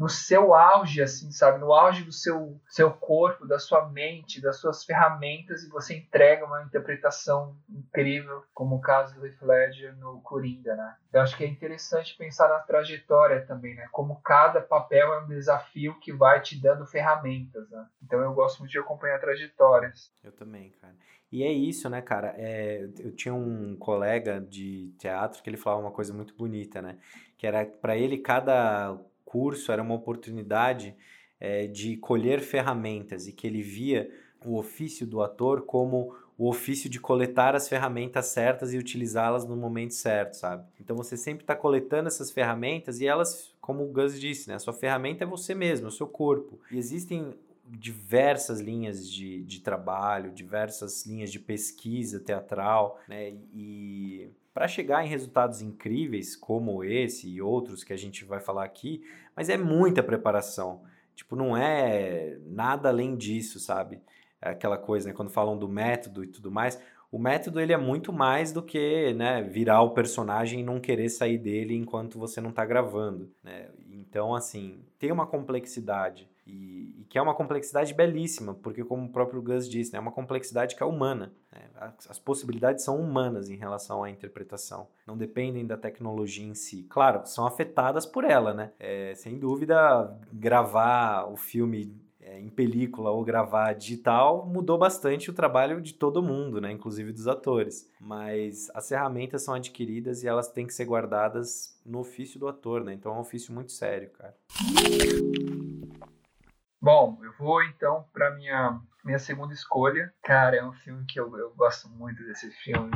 no seu auge, assim, sabe? No auge do seu, seu corpo, da sua mente, das suas ferramentas, e você entrega uma interpretação incrível, como o caso do Heath Ledger no Coringa, né? Eu acho que é interessante pensar na trajetória também, né? Como cada papel é um desafio que vai te dando ferramentas, né? Então eu gosto muito de acompanhar trajetórias. Eu também, cara. E é isso, né, cara? É, eu tinha um colega de teatro que ele falava uma coisa muito bonita, né? Que era para ele cada curso era uma oportunidade é, de colher ferramentas e que ele via o ofício do ator como o ofício de coletar as ferramentas certas e utilizá-las no momento certo, sabe? Então você sempre está coletando essas ferramentas e elas, como o Gus disse, né? A sua ferramenta é você mesmo, é o seu corpo. E existem diversas linhas de, de trabalho, diversas linhas de pesquisa teatral, né? E para chegar em resultados incríveis como esse e outros que a gente vai falar aqui, mas é muita preparação. Tipo, não é nada além disso, sabe? É aquela coisa, né? Quando falam do método e tudo mais, o método ele é muito mais do que né, virar o personagem e não querer sair dele enquanto você não está gravando. Né? Então, assim, tem uma complexidade. E, e, que é uma complexidade belíssima, porque como o próprio Gus disse, né, é uma complexidade que é humana. Né? As, as, possibilidades são humanas em relação à interpretação, não dependem da tecnologia em si. Claro, são afetadas por ela, né? É, sem dúvida, gravar o filme é, em película ou gravar digital mudou bastante o trabalho de todo mundo, né? inclusive dos atores. Mas as ferramentas são adquiridas e elas têm que ser guardadas no ofício do ator, né? Então é um ofício muito sério, cara. Bom, eu vou então para minha minha segunda escolha. Cara, é um filme que eu, eu gosto muito desse filme.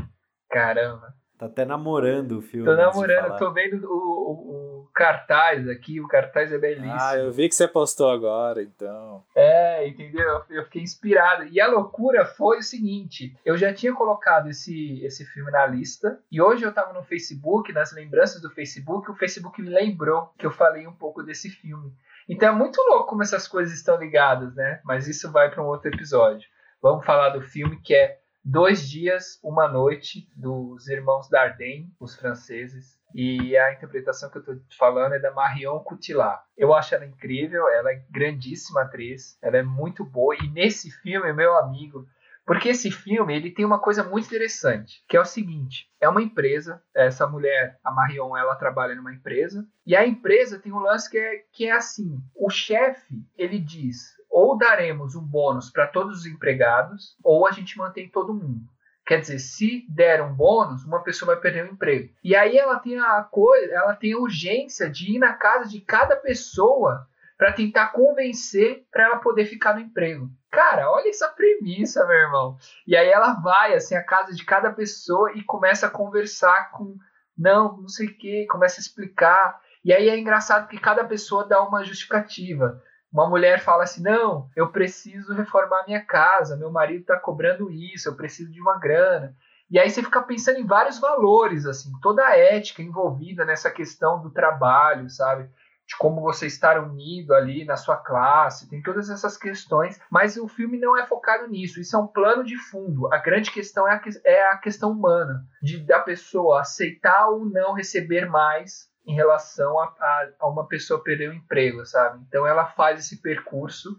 Caramba. Tá até namorando o filme. Tô namorando, tô vendo o, o, o, cartaz aqui, o cartaz é belíssimo. Ah, eu vi que você postou agora, então. É, entendeu? Eu fiquei inspirado. E a loucura foi o seguinte: eu já tinha colocado esse, esse filme na lista, e hoje eu tava no Facebook, nas lembranças do Facebook, o Facebook me lembrou que eu falei um pouco desse filme. Então é muito louco como essas coisas estão ligadas, né? Mas isso vai para um outro episódio. Vamos falar do filme que é Dois Dias, Uma Noite, dos irmãos Dardenne, os franceses. E a interpretação que eu estou falando é da Marion Cotillard. Eu acho ela incrível, ela é grandíssima atriz, ela é muito boa. E nesse filme, meu amigo, porque esse filme ele tem uma coisa muito interessante, que é o seguinte: é uma empresa, essa mulher, a Marion, ela trabalha numa empresa, e a empresa tem um lance que é, que é assim: o chefe ele diz, ou daremos um bônus para todos os empregados, ou a gente mantém todo mundo. Quer dizer, se der um bônus, uma pessoa vai perder o emprego. E aí ela tem a coisa, ela tem a urgência de ir na casa de cada pessoa para tentar convencer para ela poder ficar no emprego. Cara, olha essa premissa, meu irmão. E aí ela vai assim à casa de cada pessoa e começa a conversar com não, não sei o que, começa a explicar. E aí é engraçado que cada pessoa dá uma justificativa. Uma mulher fala assim: não, eu preciso reformar minha casa, meu marido está cobrando isso, eu preciso de uma grana. E aí você fica pensando em vários valores, assim, toda a ética envolvida nessa questão do trabalho, sabe? De como você estar unido ali na sua classe, tem todas essas questões, mas o filme não é focado nisso, isso é um plano de fundo. A grande questão é a, é a questão humana, de da pessoa aceitar ou não receber mais em relação a, a, a uma pessoa perder o emprego, sabe? Então ela faz esse percurso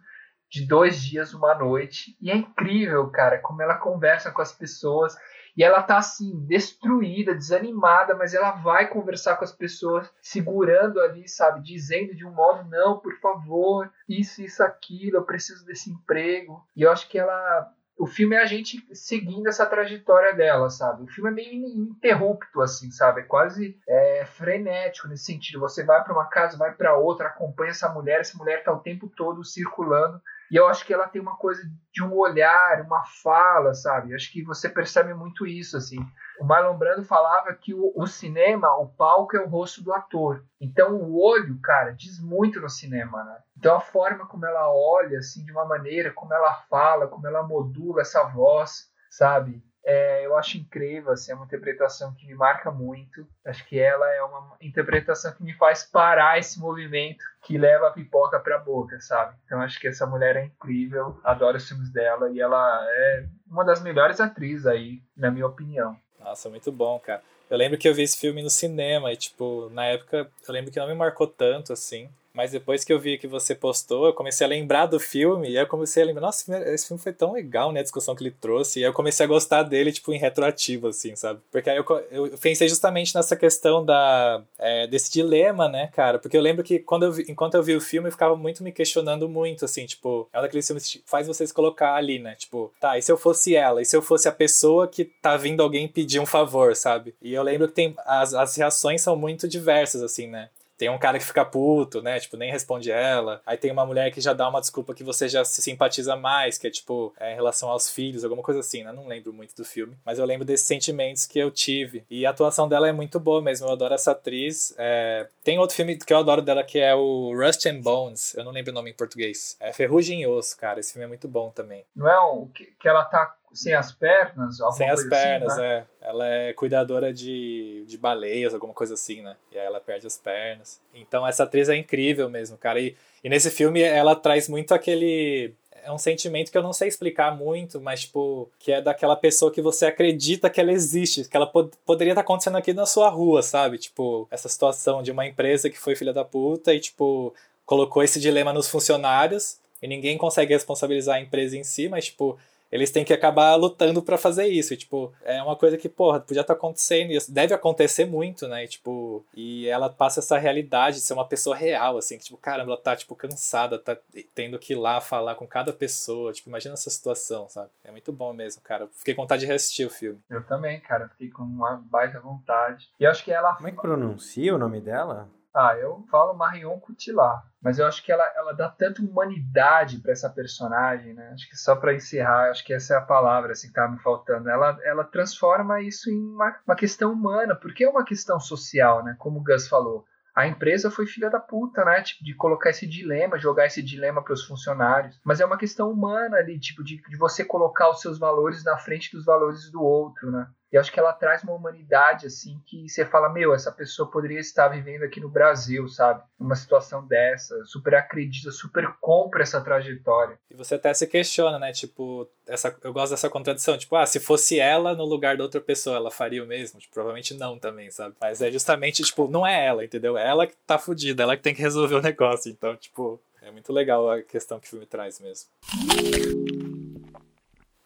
de dois dias, uma noite, e é incrível, cara, como ela conversa com as pessoas e ela tá assim, destruída, desanimada, mas ela vai conversar com as pessoas, segurando ali, sabe? Dizendo de um modo, não, por favor, isso, isso, aquilo, eu preciso desse emprego. E eu acho que ela. O filme é a gente seguindo essa trajetória dela, sabe? O filme é meio interrupto, assim, sabe? É quase é, frenético nesse sentido. Você vai para uma casa, vai para outra, acompanha essa mulher, essa mulher tá o tempo todo circulando e eu acho que ela tem uma coisa de um olhar, uma fala, sabe? Acho que você percebe muito isso, assim. O Marlon Brando falava que o, o, cinema, o palco é o rosto do ator. Então o olho, cara, diz muito no cinema, né? Então a forma como ela olha, assim, de uma maneira, como ela fala, como ela modula essa voz, sabe? É, eu acho incrível, assim, é uma interpretação que me marca muito. Acho que ela é uma interpretação que me faz parar esse movimento que leva a pipoca para a boca, sabe? Então acho que essa mulher é incrível, adoro os filmes dela e ela é uma das melhores atrizes aí, na minha opinião. Nossa, muito bom, cara. Eu lembro que eu vi esse filme no cinema e, tipo, na época eu lembro que não me marcou tanto assim. Mas depois que eu vi que você postou, eu comecei a lembrar do filme, e eu comecei a lembrar, nossa, esse filme foi tão legal, né, a discussão que ele trouxe, e aí eu comecei a gostar dele, tipo, em retroativo, assim, sabe? Porque aí eu, eu pensei justamente nessa questão da, é, desse dilema, né, cara? Porque eu lembro que quando eu vi, enquanto eu vi o filme, eu ficava muito me questionando muito, assim, tipo, é um daqueles filmes que faz vocês colocar ali, né? Tipo, tá, e se eu fosse ela? E se eu fosse a pessoa que tá vindo alguém pedir um favor, sabe? E eu lembro que tem, as, as reações são muito diversas, assim, né? Tem um cara que fica puto, né? Tipo, nem responde ela. Aí tem uma mulher que já dá uma desculpa que você já se simpatiza mais, que é tipo, é, em relação aos filhos, alguma coisa assim, né? Não lembro muito do filme. Mas eu lembro desses sentimentos que eu tive. E a atuação dela é muito boa mesmo. Eu adoro essa atriz. É... Tem outro filme que eu adoro dela que é o Rust and Bones. Eu não lembro o nome em português. É Ferrugem e Osso, cara. Esse filme é muito bom também. Não é o que, que ela tá sem as pernas? Sem as assim, pernas, assim, né? é. Ela é cuidadora de, de baleias, alguma coisa assim, né? E aí ela perde as pernas. Então essa atriz é incrível mesmo, cara. E, e nesse filme ela traz muito aquele é um sentimento que eu não sei explicar muito, mas, tipo, que é daquela pessoa que você acredita que ela existe, que ela pod poderia estar acontecendo aqui na sua rua, sabe? Tipo, essa situação de uma empresa que foi filha da puta e, tipo, colocou esse dilema nos funcionários e ninguém consegue responsabilizar a empresa em si, mas, tipo, eles têm que acabar lutando para fazer isso. E, tipo, é uma coisa que, porra, podia estar tá acontecendo, e deve acontecer muito, né? E, tipo, e ela passa essa realidade de ser uma pessoa real, assim, que, tipo, caramba, ela tá, tipo, cansada, tá tendo que ir lá falar com cada pessoa. Tipo, imagina essa situação, sabe? É muito bom mesmo, cara. Fiquei com vontade de reassistir o filme. Eu também, cara. Fiquei com uma baita vontade. E acho que ela. Como é que pronuncia o nome dela? Ah, eu falo Marion Cotillard, mas eu acho que ela, ela dá tanta humanidade para essa personagem, né? Acho que só para encerrar, acho que essa é a palavra assim, que tá me faltando. Ela, ela transforma isso em uma, uma questão humana, porque é uma questão social, né? Como o Gus falou. A empresa foi filha da puta, né? Tipo, de colocar esse dilema, jogar esse dilema para os funcionários. Mas é uma questão humana ali, tipo, de, de você colocar os seus valores na frente dos valores do outro, né? E acho que ela traz uma humanidade, assim, que você fala, meu, essa pessoa poderia estar vivendo aqui no Brasil, sabe? Numa situação dessa, super acredita, super compra essa trajetória. E você até se questiona, né? Tipo, essa, eu gosto dessa contradição. Tipo, ah, se fosse ela no lugar da outra pessoa, ela faria o mesmo? Tipo, provavelmente não também, sabe? Mas é justamente, tipo, não é ela, entendeu? É ela que tá fudida, ela que tem que resolver o negócio. Então, tipo, é muito legal a questão que o filme traz mesmo.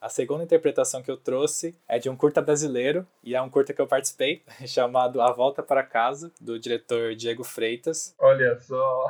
A segunda interpretação que eu trouxe é de um curta brasileiro, e é um curta que eu participei, chamado A Volta para Casa, do diretor Diego Freitas. Olha só!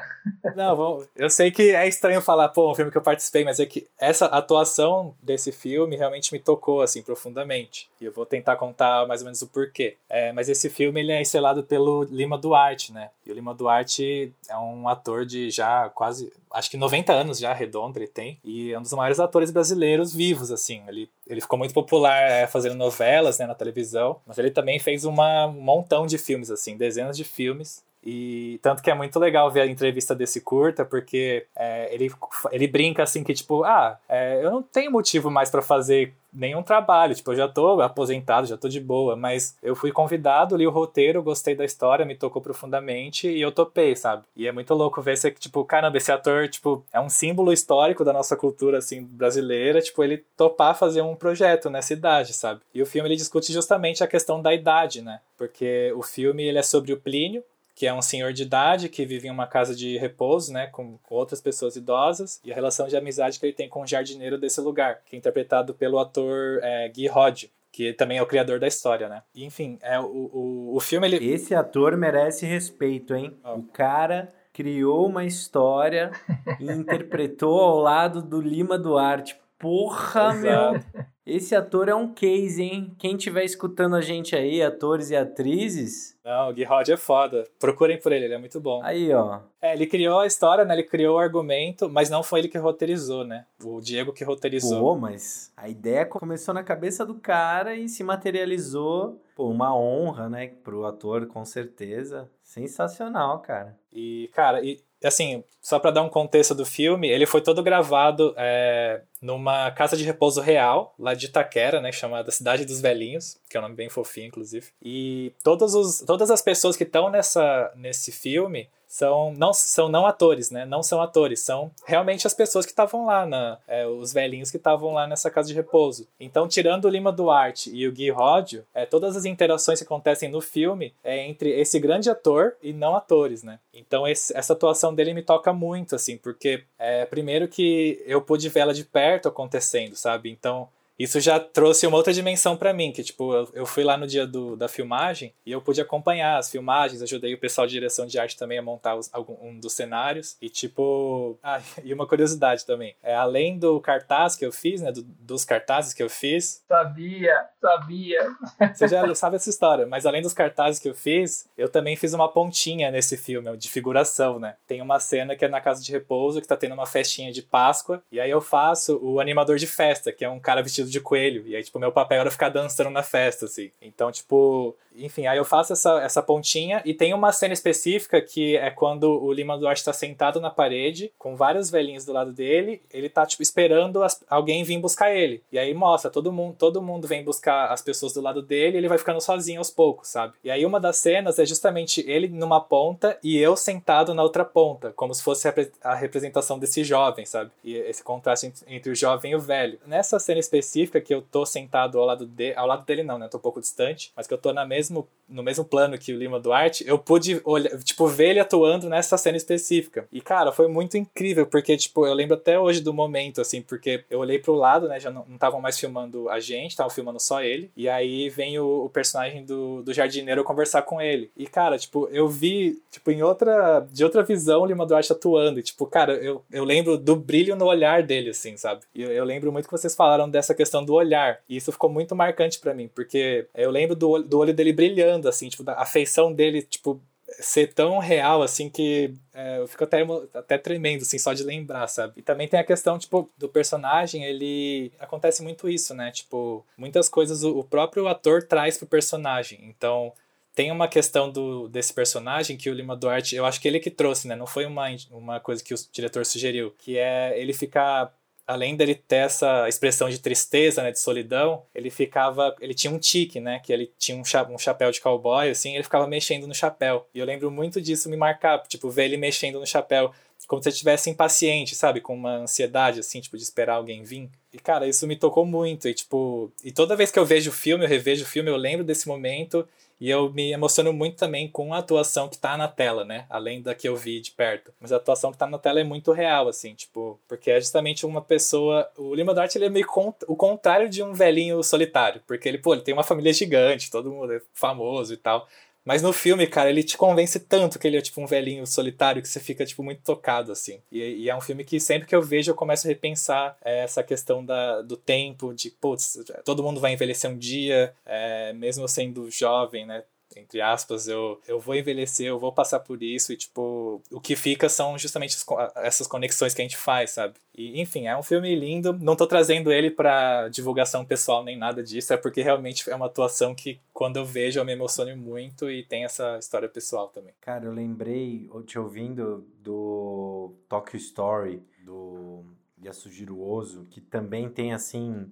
Não, eu sei que é estranho falar, pô, um filme que eu participei, mas é que essa atuação desse filme realmente me tocou, assim, profundamente. E eu vou tentar contar mais ou menos o porquê. É, mas esse filme, ele é estrelado pelo Lima Duarte, né? E o Lima Duarte é um ator de já quase, acho que 90 anos já, redondo ele tem, e é um dos maiores atores brasileiros vivos, assim. Ele, ele ficou muito popular é, fazendo novelas né, na televisão, mas ele também fez uma, um montão de filmes, assim, dezenas de filmes. E tanto que é muito legal ver a entrevista desse curta, porque é, ele, ele brinca assim que, tipo, ah, é, eu não tenho motivo mais para fazer nenhum trabalho, tipo, eu já tô aposentado, já tô de boa, mas eu fui convidado, li o roteiro, gostei da história, me tocou profundamente e eu topei, sabe? E é muito louco ver esse, tipo, caramba, esse ator, tipo, é um símbolo histórico da nossa cultura, assim, brasileira, tipo, ele topar fazer um projeto nessa idade, sabe? E o filme, ele discute justamente a questão da idade, né? Porque o filme, ele é sobre o Plínio, que é um senhor de idade que vive em uma casa de repouso, né, com, com, outras pessoas idosas, e a relação de amizade que ele tem com o jardineiro desse lugar, que é interpretado pelo ator é, Guy Roddy que também é o criador da história, né? Enfim, é o, o, o filme ele Esse ator merece respeito, hein? Oh. O cara criou uma história e interpretou ao lado do Lima Duarte. Porra, Exato. meu. Esse ator é um case, hein? Quem estiver escutando a gente aí, atores e atrizes. Não, o Rod é foda. Procurem por ele, ele é muito bom. Aí, ó. É, ele criou a história, né? Ele criou o argumento, mas não foi ele que roteirizou, né? O Diego que roteirizou. Pô, mas a ideia começou na cabeça do cara e se materializou. Pô, uma honra, né? Pro ator, com certeza. Sensacional, cara. E, cara, e assim, só para dar um contexto do filme, ele foi todo gravado é, numa casa de repouso real, lá de Itaquera, né, chamada Cidade dos Velhinhos, que é um nome bem fofinho, inclusive. E todos os, todas as pessoas que estão nessa nesse filme são não são não atores, né? Não são atores, são realmente as pessoas que estavam lá, na, é, os velhinhos que estavam lá nessa casa de repouso. Então, tirando o Lima Duarte e o Gui Rodio, é, todas as interações que acontecem no filme é entre esse grande ator e não atores, né? Então, esse, essa atuação dele me toca muito, assim, porque é, primeiro que eu pude ver ela de perto acontecendo, sabe? Então, isso já trouxe uma outra dimensão para mim, que tipo, eu, eu, fui lá no dia do, da filmagem e eu pude acompanhar as filmagens, ajudei o pessoal de direção de arte também a montar os, algum, um dos cenários e tipo, ah, e uma curiosidade também, é além do cartaz que eu fiz, né, do, dos cartazes que eu fiz. Sabia, sabia. Você já sabe essa história, mas além dos cartazes que eu fiz, eu também fiz uma pontinha nesse filme de figuração, né? Tem uma cena que é na casa de repouso que tá tendo uma festinha de Páscoa e aí eu faço o animador de festa, que é um cara vestido de coelho. E aí, tipo, meu papel era ficar dançando na festa, assim. Então, tipo, enfim, aí eu faço essa, essa pontinha e tem uma cena específica que é quando o Lima Duarte tá sentado na parede, com vários velhinhos do lado dele, ele tá, tipo, esperando as, alguém vir buscar ele. E aí mostra, todo mundo, todo mundo vem buscar as pessoas do lado dele ele vai ficando sozinho aos poucos, sabe? E aí uma das cenas é justamente ele numa ponta e eu sentado na outra ponta, como se fosse a representação desse jovem, sabe? E esse contraste entre o jovem e o velho. Nessa cena específica, específica que eu tô sentado ao lado, de, ao lado dele, não, né? Eu tô um pouco distante, mas que eu tô na mesmo, no mesmo plano que o Lima Duarte, eu pude olhar, tipo, ver ele atuando nessa cena específica. E, cara, foi muito incrível, porque, tipo, eu lembro até hoje do momento, assim, porque eu olhei pro lado, né? Já não estavam mais filmando a gente, estavam filmando só ele. E aí vem o, o, personagem do, do jardineiro conversar com ele. E, cara, tipo, eu vi, tipo, em outra. de outra visão o Lima Duarte atuando. E, tipo, cara, eu, eu lembro do brilho no olhar dele, assim, sabe? E eu, eu lembro muito que vocês falaram dessa questão do olhar. E isso ficou muito marcante para mim, porque eu lembro do, do olho dele brilhando, assim, tipo, da afeição dele, tipo, ser tão real, assim, que é, eu fico até, até tremendo, assim, só de lembrar, sabe? E também tem a questão, tipo, do personagem, ele... Acontece muito isso, né? Tipo, muitas coisas o, o próprio ator traz pro personagem. Então, tem uma questão do, desse personagem que o Lima Duarte, eu acho que ele que trouxe, né? Não foi uma, uma coisa que o diretor sugeriu, que é ele ficar além dele ter essa expressão de tristeza, né, de solidão, ele ficava, ele tinha um tique, né, que ele tinha um, cha um chapéu de cowboy, assim, ele ficava mexendo no chapéu. E eu lembro muito disso me marcar, tipo, ver ele mexendo no chapéu, como se ele estivesse impaciente, sabe, com uma ansiedade, assim, tipo, de esperar alguém vir. E, cara, isso me tocou muito, e, tipo, e toda vez que eu vejo o filme, eu revejo o filme, eu lembro desse momento, e eu me emociono muito também com a atuação que tá na tela, né? Além da que eu vi de perto. Mas a atuação que tá na tela é muito real, assim, tipo, porque é justamente uma pessoa. O Lima Duarte ele é meio cont... o contrário de um velhinho solitário. Porque ele, pô, ele tem uma família gigante, todo mundo é famoso e tal. Mas no filme, cara, ele te convence tanto que ele é tipo um velhinho solitário que você fica tipo muito tocado assim. E, e é um filme que sempre que eu vejo eu começo a repensar é, essa questão da, do tempo, de putz, todo mundo vai envelhecer um dia, é, mesmo sendo jovem, né? Entre aspas, eu, eu vou envelhecer, eu vou passar por isso, e, tipo, o que fica são justamente essas conexões que a gente faz, sabe? E, enfim, é um filme lindo. Não tô trazendo ele para divulgação pessoal nem nada disso, é porque realmente é uma atuação que, quando eu vejo, eu me emociono muito e tem essa história pessoal também. Cara, eu lembrei, te ouvindo, do Tokyo Story, do Yasujiro Ozu, que também tem, assim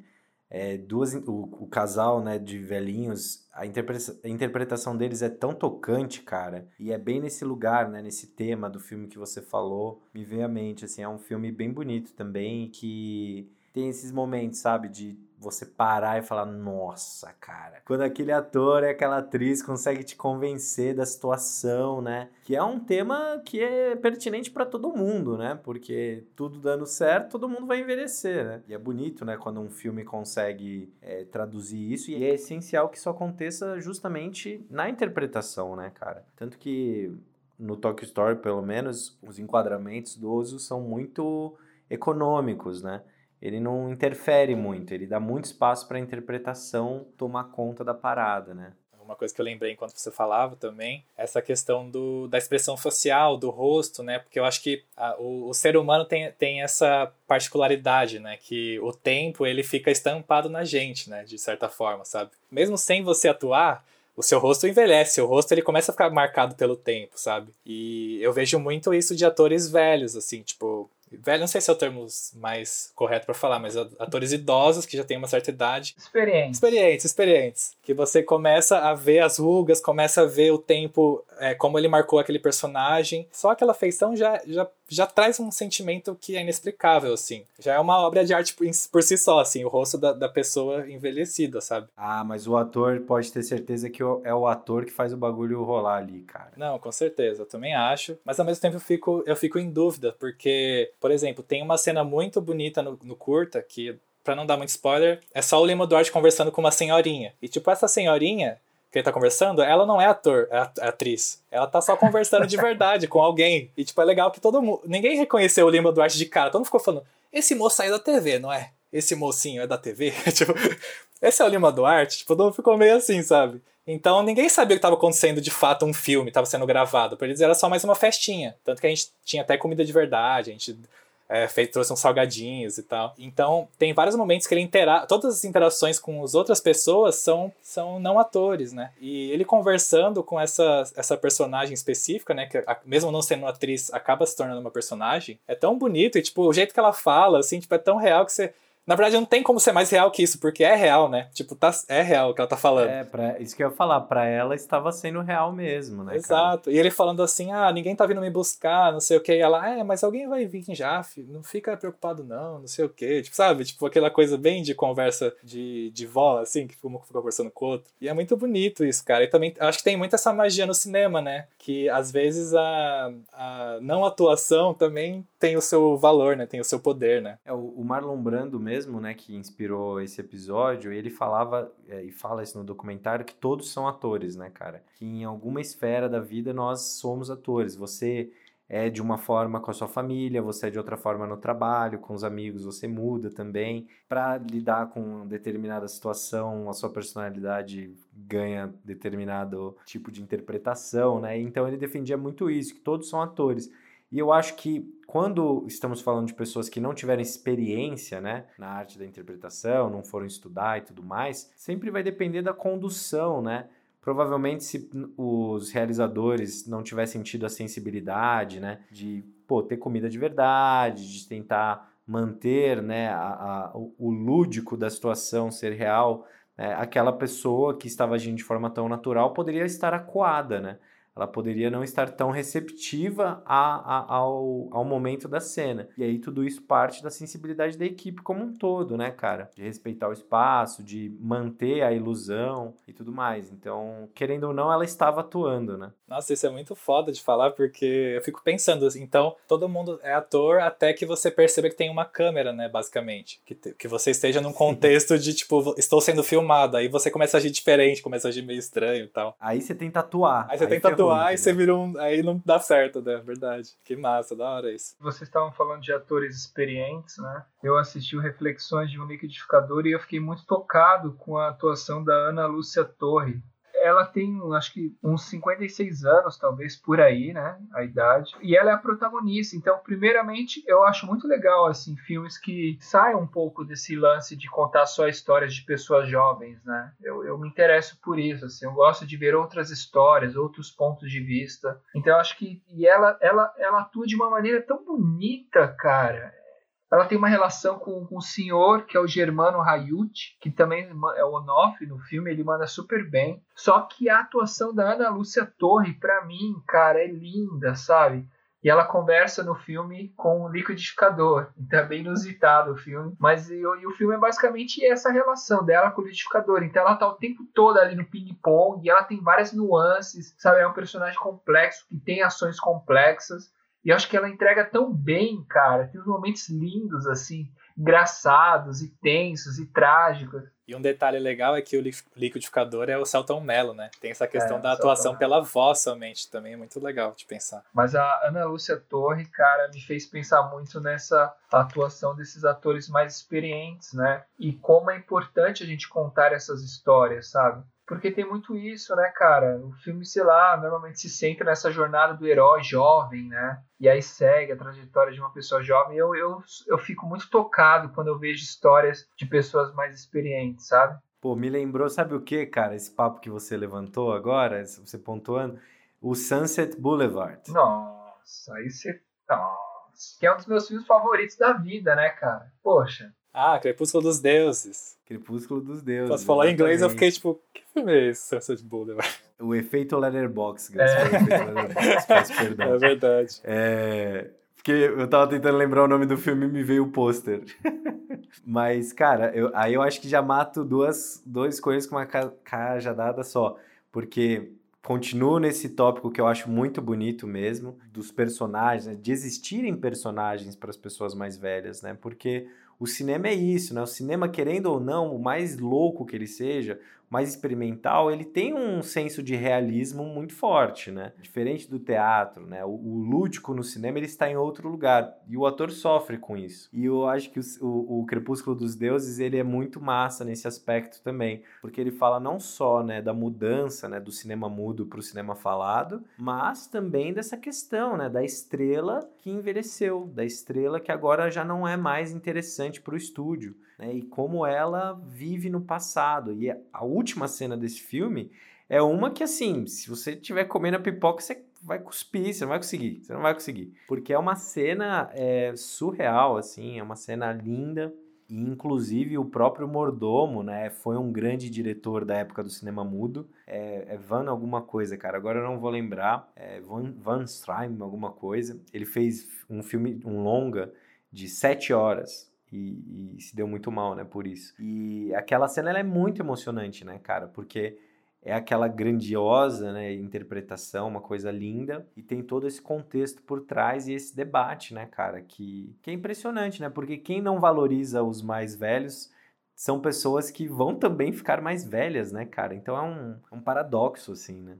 é, duas, o, o, casal né, de velhinhos, a, interpreta, a interpretação deles é tão tocante, cara. E é bem nesse lugar, né, nesse tema do filme que você falou, me veio à mente. Assim, é um filme bem bonito também, que tem esses momentos, sabe, de você parar e falar, nossa, cara. Quando aquele ator e aquela atriz consegue te convencer da situação, né? Que é um tema que é pertinente para todo mundo, né? Porque tudo dando certo, todo mundo vai envelhecer, né? E é bonito, né? Quando um filme consegue é, traduzir isso. E é essencial que isso aconteça justamente na interpretação, né, cara? Tanto que no Tokyo Story, pelo menos, os enquadramentos do Ozu são muito econômicos, né? Ele não interfere muito, ele dá muito espaço para a interpretação tomar conta da parada, né? Uma coisa que eu lembrei enquanto você falava também, essa questão do, da expressão facial, do rosto, né? Porque eu acho que a, o, o ser humano tem, tem essa particularidade, né? Que o tempo, ele fica estampado na gente, né? De certa forma, sabe? Mesmo sem você atuar, o seu rosto envelhece, o rosto ele começa a ficar marcado pelo tempo, sabe? E eu vejo muito isso de atores velhos, assim, tipo, velho, não sei se é o termo mais correto para falar, mas atores idosos que já têm uma certa idade. Experientes. Experientes, experientes. Que você começa a ver as rugas, começa a ver o tempo, é, como ele marcou aquele personagem. Só aquela feição já, já, já traz um sentimento que é inexplicável, assim. Já é uma obra de arte por, por si só, assim, o rosto da, da pessoa envelhecida, sabe? Ah, mas o ator pode ter certeza que é o ator que faz o bagulho rolar ali, cara. Não, com certeza, eu também acho. Mas ao mesmo tempo eu fico, eu fico em dúvida, porque por exemplo, tem uma cena muito bonita no, no curta que, para não dar muito spoiler, é só o Lima Duarte conversando com uma senhorinha. E, tipo, essa senhorinha que ele tá conversando, ela não é ator, é, é atriz. Ela tá só conversando de verdade com alguém. E, tipo, é legal que todo mundo. Ninguém reconheceu o Lima Duarte de cara. Todo mundo ficou falando: esse moço saiu da TV, não é? Esse mocinho é da TV? tipo, esse é o Lima Duarte? Tipo, todo mundo ficou meio assim, sabe? Então ninguém sabia que estava acontecendo de fato um filme, estava sendo gravado. Para eles era só mais uma festinha. Tanto que a gente tinha até comida de verdade, a gente é, fez, trouxe uns salgadinhos e tal. Então tem vários momentos que ele intera todas as interações com as outras pessoas são, são não atores, né? E ele conversando com essa, essa personagem específica, né? Que mesmo não sendo atriz, acaba se tornando uma personagem, é tão bonito e tipo, o jeito que ela fala, assim, tipo, é tão real que você Na verdade, não tem como ser mais real que isso, porque é real, né? Tipo, tá, é real o que ela tá falando. É, pra, isso que eu ia falar, pra ela estava sendo real mesmo, né? Exato. Cara? E ele falando assim: ah, ninguém tá vindo me buscar, não sei o que. E ela, é, mas alguém vai vir já, filho. Não fica preocupado, não, não sei o que. Tipo, sabe? Tipo, aquela coisa bem de conversa de, de vó, assim, que um fica conversando com o outro. E é muito bonito isso, cara. E também acho que tem muito essa magia no cinema, né? Que às vezes a, a não atuação também tem o seu valor, né? Tem o seu poder, né? É, o Marlon Brando mesmo, né, que inspirou esse episódio, ele falava, é, e fala isso no documentário, que todos são atores, né, cara? Que em alguma esfera da vida nós somos atores. Você é de uma forma com a sua família, você é de outra forma no trabalho, com os amigos, você muda também. Para lidar com determinada situação, a sua personalidade ganha determinado tipo de interpretação, né? Então ele defendia muito isso, que todos são atores. E eu acho que quando estamos falando de pessoas que não tiveram experiência né, na arte da interpretação, não foram estudar e tudo mais, sempre vai depender da condução, né? Provavelmente, se os realizadores não tivessem tido a sensibilidade, né, de pô, ter comida de verdade, de tentar manter né, a, a, o lúdico da situação ser real, né, aquela pessoa que estava agindo de forma tão natural poderia estar acuada, né? Ela poderia não estar tão receptiva a, a, ao, ao momento da cena. E aí tudo isso parte da sensibilidade da equipe como um todo, né, cara? De respeitar o espaço, de manter a ilusão e tudo mais. Então, querendo ou não, ela estava atuando, né? Nossa, isso é muito foda de falar, porque eu fico pensando assim, então, todo mundo é ator até que você perceba que tem uma câmera, né, basicamente. Que, te, que você esteja num contexto de, tipo, estou sendo filmado. Aí você começa a agir diferente, começa a agir meio estranho e tal. Aí você tenta atuar. Aí você aí tenta atuar atuar e você vira um. Aí não dá certo, né? Verdade. Que massa, da hora isso. Vocês estavam falando de atores experientes, né? Eu assisti o Reflexões de um Liquidificador e eu fiquei muito tocado com a atuação da Ana Lúcia Torre ela tem, acho que, uns 56 anos, talvez, por aí, né? A idade. E ela é a protagonista. Então, primeiramente, eu acho muito legal, assim, filmes que saiam um pouco desse lance de contar só histórias de pessoas jovens, né? Eu, eu me interesso por isso, assim. Eu gosto de ver outras histórias, outros pontos de vista. Então, eu acho que... E ela, ela, ela atua de uma maneira tão bonita, cara ela tem uma relação com, com o senhor, que é o Germano Hayut, que também é o Onofre no filme, ele manda super bem. Só que a atuação da Ana Lúcia Torre, para mim, cara, é linda, sabe? E ela conversa no filme com o liquidificador. Então é bem inusitado o filme. Mas e, e, o filme é basicamente essa relação dela com o liquidificador. Então ela tá o tempo todo ali no ping-pong e ela tem várias nuances, sabe? É um personagem complexo que tem ações complexas. E acho que ela entrega tão bem, cara. Tem uns momentos lindos, assim, engraçados e tensos e trágicos. E um detalhe legal é que o liquidificador é o Celton Mello, né? Tem essa questão é, da atuação pela voz somente, também é muito legal de pensar. Mas a Ana Lúcia Torre, cara, me fez pensar muito nessa atuação desses atores mais experientes, né? E como é importante a gente contar essas histórias, sabe? Porque tem muito isso, né, cara? O filme, sei lá, normalmente se centra nessa jornada do herói jovem, né? E aí segue a trajetória de uma pessoa jovem. Eu, eu, eu fico muito tocado quando eu vejo histórias de pessoas mais experientes, sabe? Pô, me lembrou, sabe o que, cara? Esse papo que você levantou agora, você pontuando, o Sunset Boulevard. Nossa, aí você. Nossa. Que é um dos meus filmes favoritos da vida, né, cara? Poxa. Ah, Crepúsculo dos Deuses. Crepúsculo dos Deuses. Posso falar em inglês, eu fiquei tipo, que filme é esse, Sunset Boulevard? O efeito Letterbox, é. Letterbox, peço perdão. É verdade. É... Porque eu tava tentando lembrar o nome do filme e me veio o pôster. Mas, cara, eu, aí eu acho que já mato duas, duas coisas com uma cajadada só. Porque continuo nesse tópico que eu acho muito bonito mesmo, dos personagens, né? de existirem personagens para as pessoas mais velhas, né? Porque o cinema é isso, né? O cinema, querendo ou não, o mais louco que ele seja, mais experimental, ele tem um senso de realismo muito forte, né? Diferente do teatro, né? O, o, lúdico no cinema ele está em outro lugar e o ator sofre com isso. E eu acho que o, o, o, Crepúsculo dos Deuses ele é muito massa nesse aspecto também, porque ele fala não só né, da mudança né, do cinema mudo para o cinema falado, mas também dessa questão né, da estrela que envelheceu, da estrela que agora já não é mais interessante para o estúdio né? E como ela vive no passado. E a última cena desse filme é uma que, assim, se você estiver comendo a pipoca, você vai cuspir, você não vai conseguir, você não vai conseguir. Porque é uma cena é, surreal, assim, é uma cena linda. E, inclusive, o próprio Mordomo, né, foi um grande diretor da época do cinema mudo. É, é Van alguma coisa, cara. Agora eu não vou lembrar. É Van, Van Straim, alguma coisa. Ele fez um filme, um longa de sete horas. E, e se deu muito mal, né, por isso. E aquela cena, ela é muito emocionante, né, cara? Porque é aquela grandiosa né, interpretação, uma coisa linda, e tem todo esse contexto por trás e esse debate, né, cara, que, que é impressionante, né? Porque quem não valoriza os mais velhos são pessoas que vão também ficar mais velhas, né, cara? Então é um, um paradoxo, assim, né?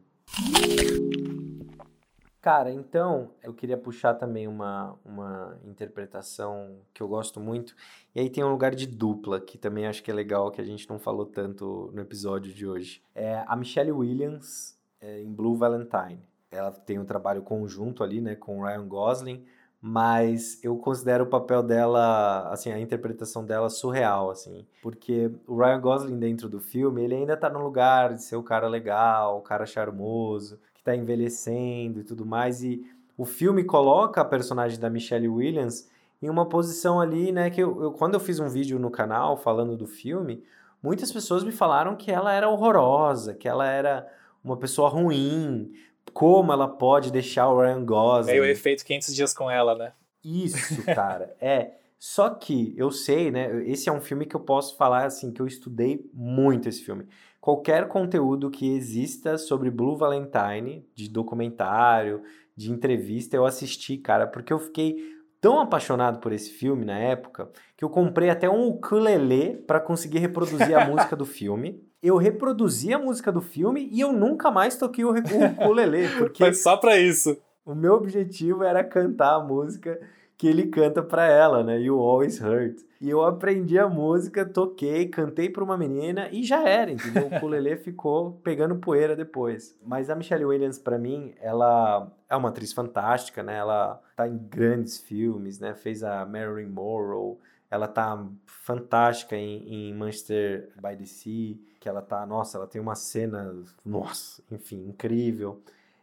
Cara, então eu queria puxar também uma, uma interpretação que eu gosto muito. E aí tem um lugar de dupla, que também acho que é legal, que a gente não falou tanto no episódio de hoje. É a Michelle Williams é, em Blue Valentine. Ela tem um trabalho conjunto ali, né, com o Ryan Gosling, mas eu considero o papel dela, assim, a interpretação dela surreal, assim, porque o Ryan Gosling dentro do filme, ele ainda tá no lugar de ser o cara legal, o cara charmoso, está envelhecendo e tudo mais. E o filme coloca a personagem da Michelle Williams em uma posição ali, né? Que eu, eu, quando eu fiz um vídeo no canal falando do filme, muitas pessoas me falaram que ela era horrorosa, que ela era uma pessoa ruim. Como ela pode deixar o Ryan Gosling? É o efeito 500 dias com ela, né? Isso, cara. é. Só que eu sei, né? Esse é um filme que eu posso falar assim, que eu estudei muito esse filme qualquer conteúdo que exista sobre Blue Valentine, de documentário, de entrevista, eu assisti, cara, porque eu fiquei tão apaixonado por esse filme na época que eu comprei até um ukulele para conseguir reproduzir a música do filme. Eu reproduzi a música do filme e eu nunca mais toquei o ukulele, porque Foi só para isso. O meu objetivo era cantar a música que ele canta para ela, né? You Always Hurt. E eu aprendi a música, toquei, cantei para uma menina e já era, entendeu? O ukulele ficou pegando poeira depois. Mas a Michelle Williams, para mim, ela é uma atriz fantástica, né? Ela tá em grandes filmes, né? Fez a Marilyn Monroe, ela tá fantástica em, em, Manchester by the Sea, que ela tá, nossa, ela tem uma cena, nossa, enfim, incrível.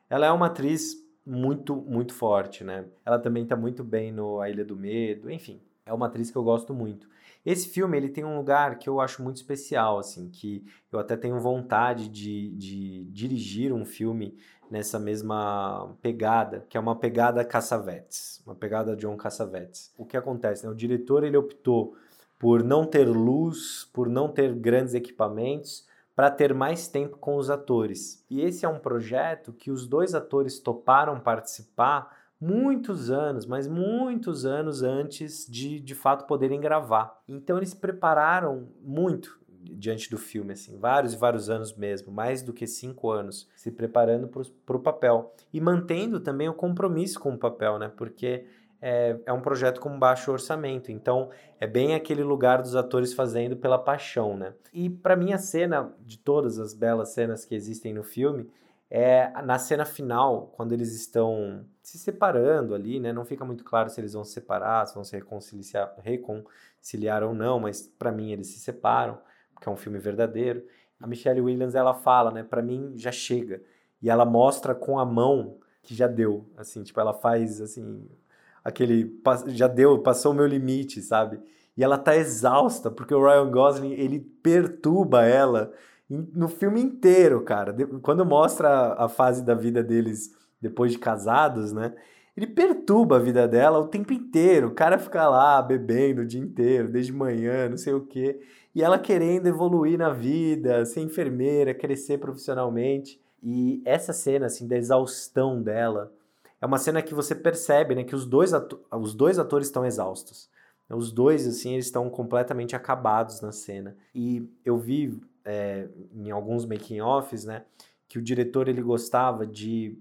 Ela é uma atriz muito, muito forte, né? Ela também tá muito bem no A Ilha do Medo, enfim, é uma atriz que eu gosto muito. Esse filme, ele tem um lugar que eu acho muito especial, assim, que eu até tenho vontade de, de dirigir um filme nessa mesma pegada, que é uma pegada Cassavetes, uma pegada John Cassavetes. O que acontece, né? O diretor, ele optou por não ter luz, por não ter grandes equipamentos, para ter mais tempo com os atores. E esse é um projeto que os dois atores toparam participar muitos anos, mas muitos anos antes de de fato poderem gravar. Então eles prepararam muito diante do filme, assim, vários e vários anos mesmo, mais do que cinco anos, se preparando para o papel e mantendo também o compromisso com o papel, né? Porque é, é um projeto com baixo orçamento, então é bem aquele lugar dos atores fazendo pela paixão, né? E para mim a cena de todas as belas cenas que existem no filme é na cena final, quando eles estão se separando ali, né? Não fica muito claro se eles vão se separar, se vão se reconciliar, reconciliar ou não, mas para mim eles se separam, porque é um filme verdadeiro. A Michelle Williams ela fala, né? Para mim já chega. E ela mostra com a mão que já deu, assim, tipo ela faz assim aquele já deu, passou o meu limite, sabe? E ela tá exausta porque o Ryan Gosling ele perturba ela no filme inteiro, cara. Quando mostra a, fase da vida deles depois de casados, né? Ele perturba a vida dela o tempo inteiro. O cara fica lá bebendo o dia inteiro, desde manhã, não sei o quê. E ela querendo evoluir na vida, ser enfermeira, crescer profissionalmente. E essa cena, assim, da exaustão dela, é uma cena que você percebe, né, que os dois, os dois atores estão exaustos. Os dois, assim, eles estão completamente acabados na cena. E eu vi é, em alguns making-offs, né, que o diretor ele gostava de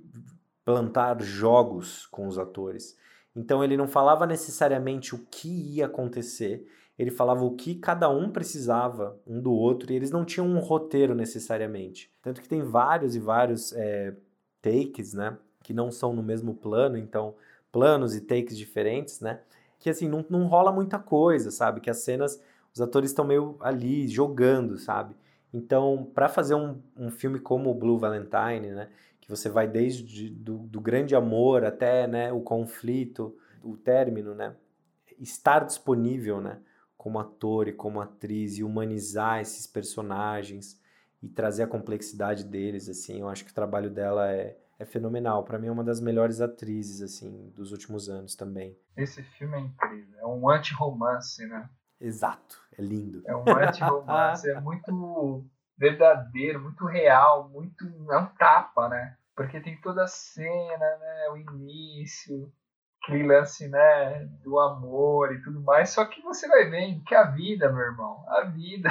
plantar jogos com os atores. Então ele não falava necessariamente o que ia acontecer, ele falava o que cada um precisava um do outro e eles não tinham um roteiro necessariamente. Tanto que tem vários e vários é, takes, né? Que não são no mesmo plano, então planos e takes diferentes, né? Que assim, não, não rola muita coisa, sabe? Que as cenas, os atores estão meio ali jogando, sabe? Então, para fazer um, um filme como o Blue Valentine, né? Que você vai desde do, do grande amor até né, o conflito, o término, né? Estar disponível, né? como ator e como atriz e humanizar esses personagens e trazer a complexidade deles, assim, eu acho que o trabalho dela é, é fenomenal. Para mim é uma das melhores atrizes, assim, dos últimos anos também. Esse filme é incrível, é um anti-romance, né? Exato, é lindo. É um anti-romance, é muito verdadeiro, muito real, muito. É um tapa, né? Porque tem toda a cena, né? O início, aquele lance, né? Do amor e tudo mais. Só que você vai vendo que a vida, meu irmão, a vida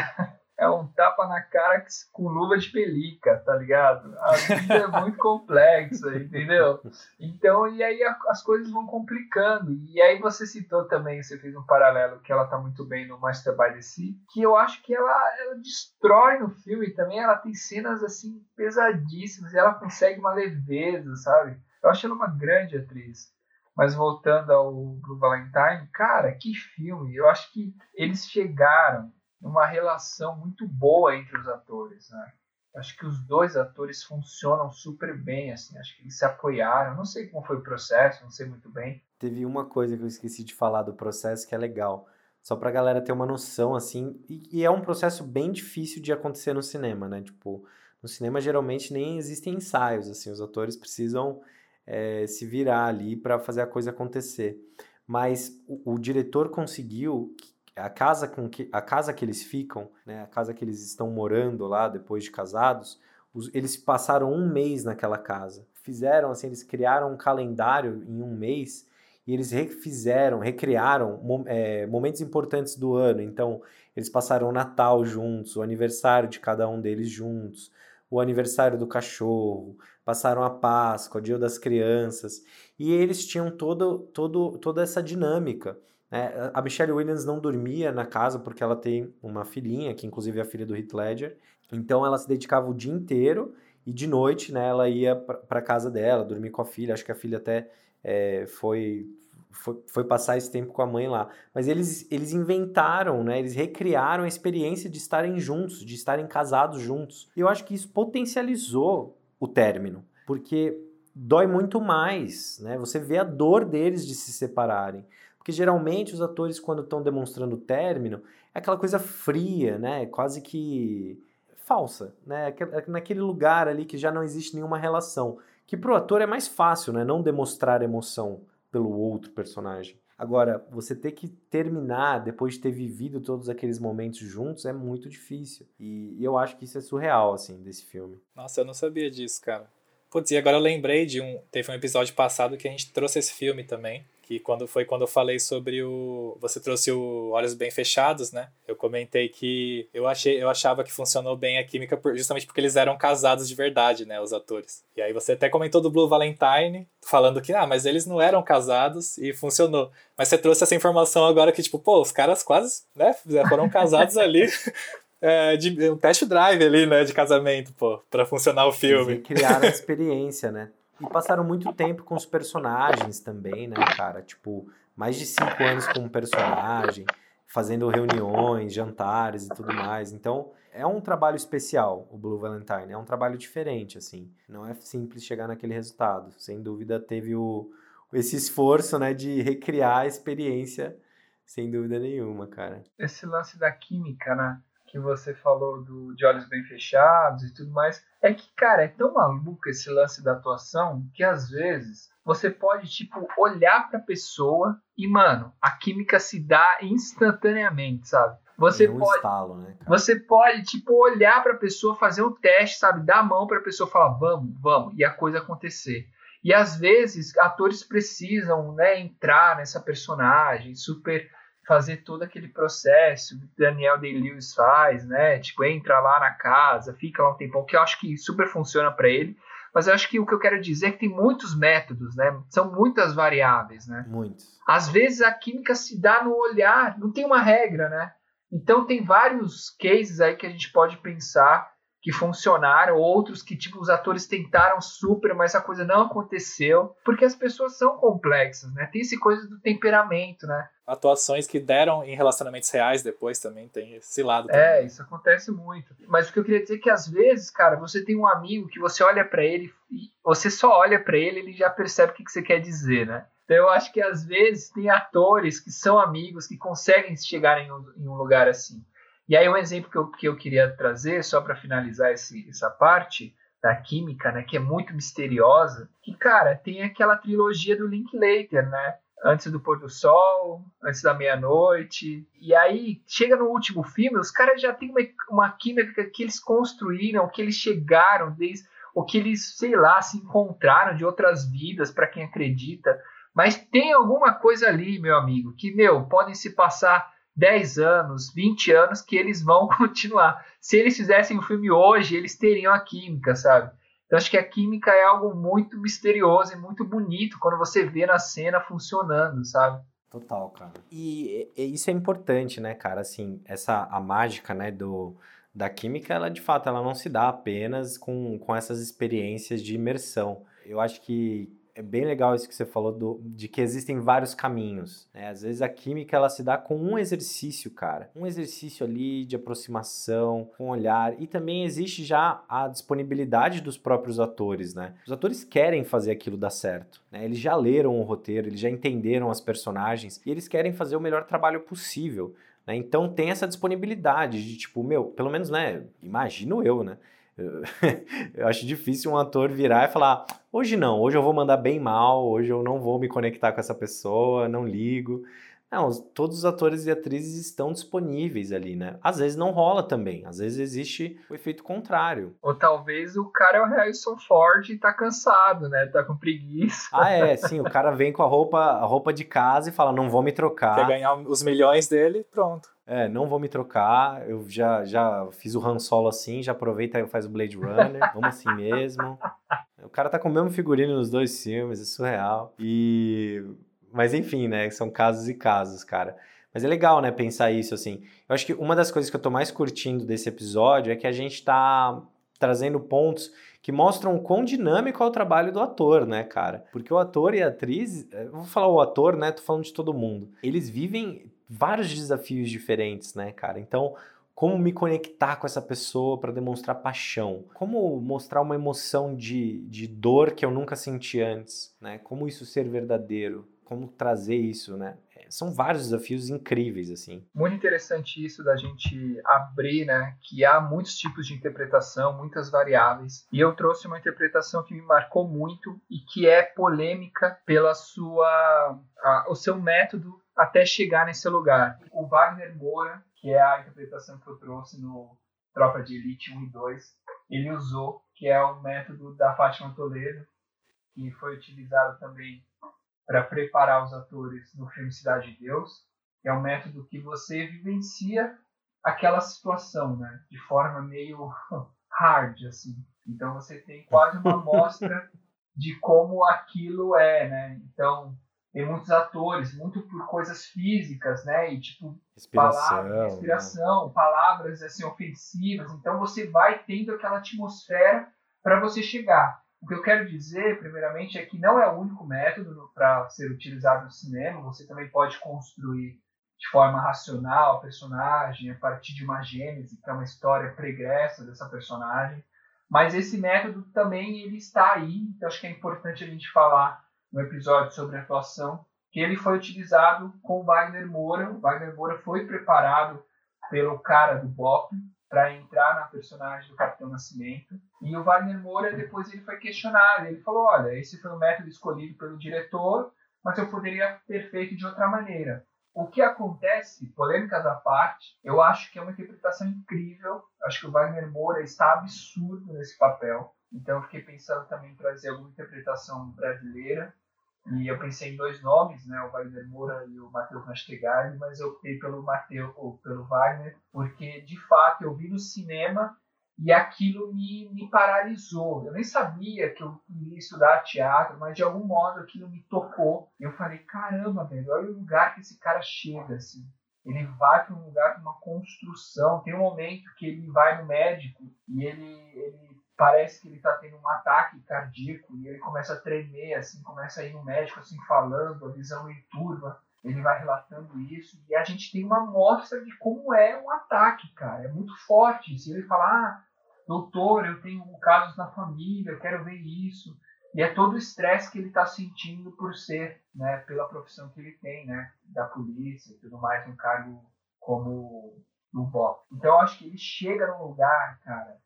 é um tapa na cara com luva de pelica, tá ligado? A vida é muito complexa, entendeu? Então, e aí as coisas vão complicando. E aí você citou também, você fez um paralelo que ela tá muito bem no Master by the Sea, que eu acho que ela, ela destrói no filme também. Ela tem cenas assim pesadíssimas e ela consegue uma leveza, sabe? Eu acho ela uma grande atriz. Mas voltando ao Blue Valentine, cara, que filme! Eu acho que eles chegaram uma relação muito boa entre os atores, né? Acho que os dois atores funcionam super bem, assim. Acho que eles se apoiaram. Não sei como foi o processo, não sei muito bem. Teve uma coisa que eu esqueci de falar do processo que é legal. Só pra galera ter uma noção, assim. E, e é um processo bem difícil de acontecer no cinema, né? Tipo, no cinema geralmente nem existem ensaios, assim. Os atores precisam é, se virar ali para fazer a coisa acontecer. Mas o, o diretor conseguiu a casa com que a casa que eles ficam, né, a casa que eles estão morando lá depois de casados, os, eles passaram um mês naquela casa. Fizeram assim, eles criaram um calendário em um mês e eles refizeram, recriaram é, momentos importantes do ano. Então, eles passaram o Natal juntos, o aniversário de cada um deles juntos, o aniversário do cachorro, passaram a Páscoa, o Dia das Crianças, e eles tinham todo, todo, toda essa dinâmica. É, a Michelle Williams não dormia na casa porque ela tem uma filhinha, que inclusive é a filha do Heath Ledger. Então ela se dedicava o dia inteiro e de noite, né, ela ia para casa dela, dormir com a filha. Acho que a filha até é, foi, foi, foi, passar esse tempo com a mãe lá. Mas eles, eles inventaram, né, eles recriaram a experiência de estarem juntos, de estarem casados juntos. E eu acho que isso potencializou o término, porque dói muito mais, né? Você vê a dor deles de se separarem. Porque geralmente os atores, quando estão demonstrando o término, é aquela coisa fria, né? Quase que falsa, né? É naquele lugar ali que já não existe nenhuma relação. Que pro ator é mais fácil, né? Não demonstrar emoção pelo outro personagem. Agora, você ter que terminar depois de ter vivido todos aqueles momentos juntos é muito difícil. E, e eu acho que isso é surreal, assim, desse filme. Nossa, eu não sabia disso, cara. Putz, e agora eu lembrei de um. Teve um episódio passado que a gente trouxe esse filme também que quando foi quando eu falei sobre o você trouxe o olhos bem fechados né eu comentei que eu achei eu achava que funcionou bem a química por, justamente porque eles eram casados de verdade né os atores e aí você até comentou do Blue Valentine falando que ah mas eles não eram casados e funcionou mas você trouxe essa informação agora que tipo pô os caras quase né foram casados ali é, de um test drive ali, né, de casamento, pô, para funcionar o filme. Eles criaram a experiência, né? E passaram muito tempo com os personagens também, né, cara? Tipo, mais de cinco anos com um personagem, fazendo reuniões, jantares e tudo mais. Então, é um trabalho especial, o Blue Valentine. É um trabalho diferente, assim. Não é simples chegar naquele resultado. Sem dúvida, teve o, esse esforço, né, de recriar a experiência, sem dúvida nenhuma, cara. Esse lance da química, né? Que você falou do, de olhos bem fechados e tudo mais, é que, cara, é tão maluco esse lance da atuação que às vezes você pode, tipo, olhar pra pessoa e, mano, a química se dá instantaneamente, sabe? Você um pode, estalo, né, você pode, tipo, olhar pra pessoa, fazer um teste, sabe? Dar a mão pra pessoa falar, vamos, vamos, e a coisa acontecer. E às vezes atores precisam, né, entrar nessa personagem super fazer todo aquele processo que Daniel Day-Lewis faz, né? Tipo, entra lá na casa, fica lá um tempão, que eu acho que super funciona para ele. Mas eu acho que o que eu quero dizer é que tem muitos métodos, né? São muitas variáveis, né? Muitos. Às vezes a química se dá no olhar, não tem uma regra, né? Então tem vários cases aí que a gente pode pensar que funcionaram, outros que tipo os atores tentaram super, mas a coisa não aconteceu, porque as pessoas são complexas, né? Tem esse coisa do temperamento, né? Atuações que deram em relacionamentos reais depois também tem esse lado. É, também. isso acontece muito. Mas o que eu queria dizer é que às vezes, cara, você tem um amigo que você olha para ele e você só olha para ele, ele já percebe o que você quer dizer, né? Então eu acho que às vezes tem atores que são amigos que conseguem chegar em um, em um lugar assim. E aí um exemplo que eu, que eu queria trazer, só para finalizar esse, essa parte da química, né, que é muito misteriosa, que, cara, tem aquela trilogia do Linklater, né? Antes do pôr do sol, antes da meia-noite. E aí, chega no último filme, os caras já têm uma, uma química que eles construíram, que eles chegaram, desde, ou que eles, sei lá, se encontraram de outras vidas, para quem acredita. Mas tem alguma coisa ali, meu amigo, que, meu, podem se passar 10 anos, 20 anos que eles vão continuar. Se eles fizessem o filme hoje, eles teriam a química, sabe? Então acho que a química é algo muito misterioso e muito bonito quando você vê na cena funcionando, sabe? Total, cara. E, e isso é importante, né, cara? Assim, essa a mágica, né, do da química, ela de fato, ela não se dá apenas com, com essas experiências de imersão. Eu acho que é bem legal isso que você falou do, de que existem vários caminhos. Né? Às vezes a química ela se dá com um exercício, cara. Um exercício ali de aproximação, com olhar. E também existe já a disponibilidade dos próprios atores, né? Os atores querem fazer aquilo dar certo. Né? Eles já leram o roteiro, eles já entenderam as personagens e eles querem fazer o melhor trabalho possível. Né? Então tem essa disponibilidade de tipo, meu, pelo menos, né? Imagino eu, né? Eu, acho difícil um ator virar e falar: hoje não, hoje eu vou mandar bem mal, hoje eu não vou me conectar com essa pessoa, não ligo. Não, todos os atores e atrizes estão disponíveis ali, né? Às vezes não rola também, às vezes existe o efeito contrário. Ou talvez o cara é o Harrison Ford e tá cansado, né? Tá com preguiça. Ah, é, sim, o cara vem com a roupa, a roupa de casa e fala: não vou me trocar. Quer ganhar os milhões dele, pronto. É, não vou me trocar. Eu já, já fiz o Han Solo assim, já aproveita e faz o Blade Runner. Vamos assim mesmo. O cara tá com o mesmo figurino nos dois filmes, é surreal. E. Mas enfim, né? São casos e casos, cara. Mas é legal, né, pensar isso assim. Eu acho que uma das coisas que eu tô mais curtindo desse episódio é que a gente tá trazendo pontos que mostram o quão dinâmico é o trabalho do ator, né, cara? Porque o ator e a atriz, eu vou falar o ator, né? Tô falando de todo mundo. Eles vivem vários desafios diferentes, né, cara? Então, como me conectar com essa pessoa para demonstrar paixão? Como mostrar uma emoção de, de dor que eu nunca senti antes, né? Como isso ser verdadeiro? Como trazer isso, né? É, são vários desafios incríveis, assim. Muito interessante isso da gente abrir, né? Que há muitos tipos de interpretação, muitas variáveis. E eu trouxe uma interpretação que me marcou muito e que é polêmica pela sua, a, o seu método até chegar nesse lugar. O Wagner Moura, que é a interpretação que eu trouxe no Tropa de Elite 1 e 2, ele usou, que é o método da Fátima Toledo, que foi utilizado também para preparar os atores no filme Cidade de Deus, que é um método que você vivencia aquela situação, né, de forma meio hard, assim. Então você tem quase uma amostra de como aquilo é, né? Então tem muitos atores, muito por coisas físicas, né? E tipo, palavras, respiração, né? palavras assim ofensivas. Então você vai tendo aquela atmosfera para você chegar. O que eu quero dizer, primeiramente, é que não é o único método para ser utilizado no cinema. Você também pode construir de forma racional a personagem a partir de uma gênese, que é uma história pregressa dessa personagem. Mas esse método também ele está aí. Então acho que é importante a gente falar no episódio sobre atuação, que ele foi utilizado com Wagner Moura. O Wagner Moura foi preparado pelo cara do Bop para entrar na personagem do Capitão Nascimento. E o Wagner Moura depois ele foi questionado. Ele falou: olha, esse foi o método escolhido pelo diretor, mas eu poderia ter feito de outra maneira. O que acontece, polêmicas à parte, eu acho que é uma interpretação incrível. Acho que o Wagner Moura está absurdo nesse papel. Então fiquei pensando também em trazer alguma interpretação brasileira. E eu pensei em dois nomes, né, o Wagner Moura e o Matheus Nastegali, mas eu optei pelo Matheus ou pelo Wagner, porque de fato eu vi no cinema e aquilo me, me paralisou. Eu nem sabia que eu iria estudar teatro, mas de algum modo aquilo me tocou. Eu falei, caramba, velho, olha o lugar que esse cara chega, assim. ele vai para um lugar, uma construção. Tem um momento que ele vai no médico e ele, ele parece que ele está tendo um ataque cardíaco e ele começa a tremer, assim, começa a ir no médico, assim, falando, a visão em turva. Ele vai relatando isso e a gente tem uma amostra de como é um ataque, cara. É muito forte. Se ele falar, ah, doutor, eu tenho casos na família, eu quero ver isso. E é todo o estresse que ele está sentindo por ser, né, pela profissão que ele tem, né, da polícia e tudo mais, um cargo como no BOP. Então eu acho que ele chega num lugar, cara,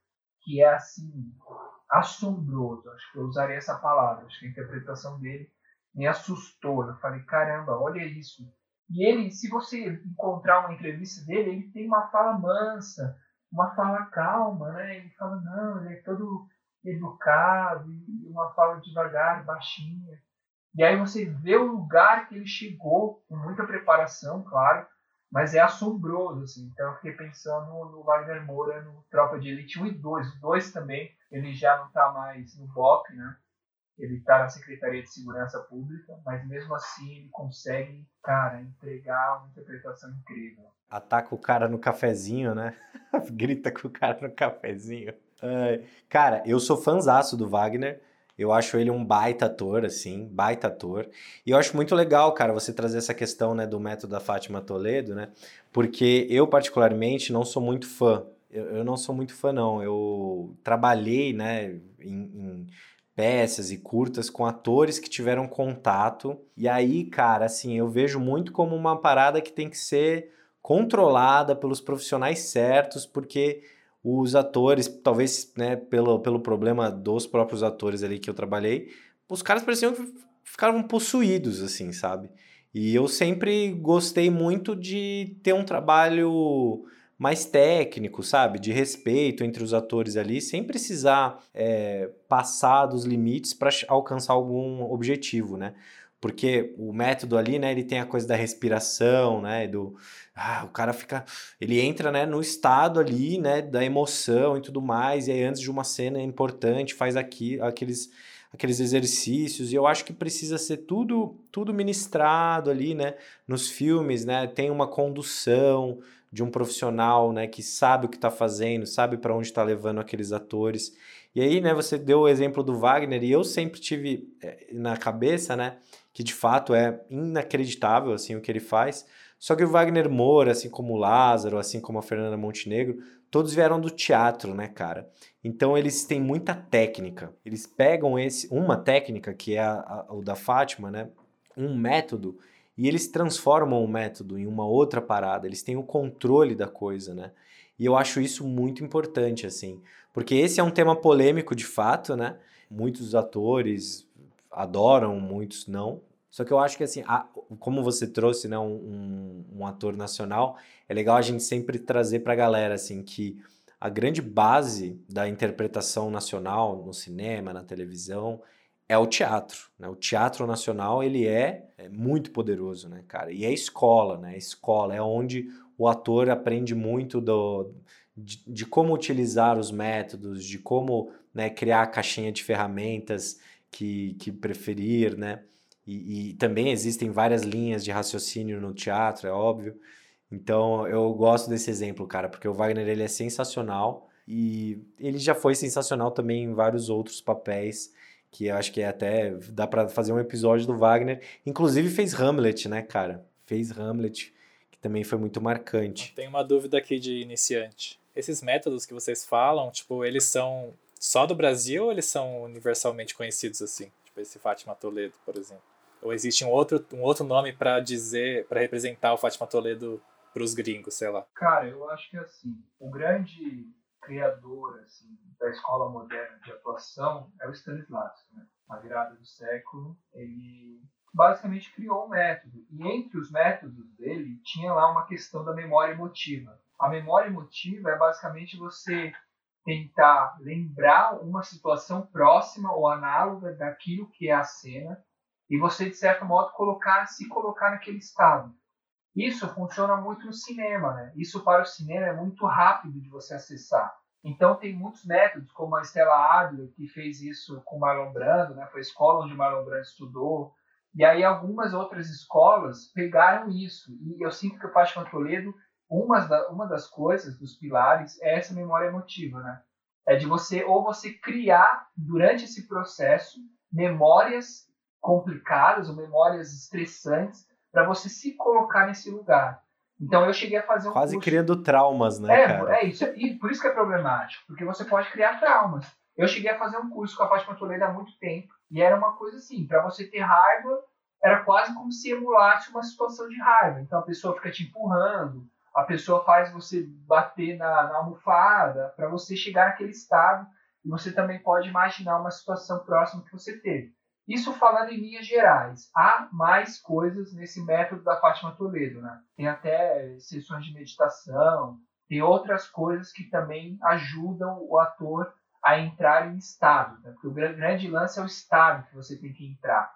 que é assim, assombroso. Acho que eu usaria essa palavra. Acho que a interpretação dele me assustou. Eu falei, caramba, olha isso. E ele, se você encontrar uma entrevista dele, ele tem uma fala mansa, uma fala calma, né? Ele fala, não, ele é todo educado, e uma fala devagar, baixinha. E aí você vê o lugar que ele chegou, com muita preparação, claro, mas é assombroso, assim. Então eu fiquei pensando no Wagner Moura no Tropa de Elite 1 e 2. O 2 também, ele já não está mais no BOP, né? Ele está na Secretaria de Segurança Pública, mas mesmo assim ele consegue, cara, entregar uma interpretação incrível. Ataca o cara no cafezinho, né? Grita com o cara no cafezinho. cara, eu sou fãzaço do Wagner. Eu acho ele um baita ator, assim, baita ator. E eu acho muito legal, cara, você trazer essa questão, né, do método da Fátima Toledo, né? Porque eu, particularmente, não sou muito fã. Eu, eu não sou muito fã, não. Eu trabalhei, né, em, em peças e curtas com atores que tiveram contato. E aí, cara, assim, eu vejo muito como uma parada que tem que ser controlada pelos profissionais certos, porque os atores, talvez né, pelo, pelo problema dos próprios atores ali que eu trabalhei, os caras pareciam que ficavam possuídos, assim, sabe? E eu sempre gostei muito de ter um trabalho mais técnico, sabe? De respeito entre os atores ali, sem precisar é, passar dos limites para alcançar algum objetivo, né? Porque o método ali, né, ele tem a coisa da respiração, né, do ah, o cara fica, ele entra, né, no estado ali, né, da emoção e tudo mais, e aí antes de uma cena importante faz aqui aqueles aqueles exercícios, e eu acho que precisa ser tudo tudo ministrado ali, né, nos filmes, né, tem uma condução de um profissional, né, que sabe o que está fazendo, sabe para onde está levando aqueles atores. E aí, né, você deu o exemplo do Wagner, e eu sempre tive eh, na cabeça, né, que de fato é inacreditável assim o que ele faz. Só que o Wagner Moura, assim como o Lázaro, assim como a Fernanda Montenegro, todos vieram do teatro, né, cara? Então eles têm muita técnica. Eles pegam esse uma técnica que é a, a, o da Fátima, né? Um método e eles transformam o método em uma outra parada. Eles têm o controle da coisa, né? E eu acho isso muito importante, assim, porque esse é um tema polêmico de fato, né? Muitos atores adoram, muitos não. Só que eu acho que, assim, a, como você trouxe né, um, um, ator nacional, é legal a gente sempre trazer para a galera, assim, que a grande base da interpretação nacional no cinema, na televisão, é o teatro. Né? O teatro nacional, ele é, é muito poderoso, né, cara? E é escola, né? Escola é onde o ator aprende muito do, de, de como utilizar os métodos, de como né, criar a caixinha de ferramentas que, que preferir, né? E, e, também existem várias linhas de raciocínio no teatro, é óbvio. Então eu gosto desse exemplo, cara, porque o Wagner ele é sensacional e ele já foi sensacional também em vários outros papéis que eu acho que é até dá para fazer um episódio do Wagner. Inclusive fez Hamlet, né, cara? Fez Hamlet, que também foi muito marcante. Tem uma dúvida aqui de iniciante. Esses métodos que vocês falam, tipo, eles são só do Brasil ou eles são universalmente conhecidos assim? Tipo esse Fátima Toledo, por exemplo. Ou existe um outro, um outro nome para dizer, para representar o Fátima Toledo para os gringos, sei lá? Cara, eu acho que assim, o grande criador assim, da escola moderna de atuação é o Stanislavski. Né? Na virada do século, ele basicamente criou um método. E entre os métodos dele, tinha lá uma questão da memória emotiva. A memória emotiva é basicamente você tentar lembrar uma situação próxima ou análoga daquilo que é a cena e você de certo modo colocar se colocar naquele estado. Isso funciona muito no cinema, né? Isso para o cinema é muito rápido de você acessar. Então tem muitos métodos, como a Stella Adler, que fez isso com Marlon Brando, né? Foi a escola onde Marlon Brando estudou. E aí algumas outras escolas pegaram isso. E eu sinto que o Fátima Toledo, uma, da, uma das coisas, dos pilares, é essa memória emotiva, né? É de você, ou você criar, durante esse processo, memórias complicadas ou memórias estressantes para você se colocar nesse lugar. Então eu cheguei a fazer um Quase curso... criando traumas, né, é, cara? É isso, e por isso que é problemático, porque você pode criar traumas. Eu cheguei a fazer um curso com a Fátima Toledo há muito tempo, e era uma coisa assim, para você ter raiva, era quase como se emulasse uma situação de raiva. Então a pessoa fica te empurrando, a pessoa faz você bater na, na almofada, para você chegar naquele estado, e você também pode imaginar uma situação próxima que você teve. Isso falando em linhas gerais. Há mais coisas nesse método da Fátima Toledo, né? Tem até sessões de meditação, tem outras coisas que também ajudam o ator a entrar em estado, né? porque o grande lance é o estado que você tem que entrar.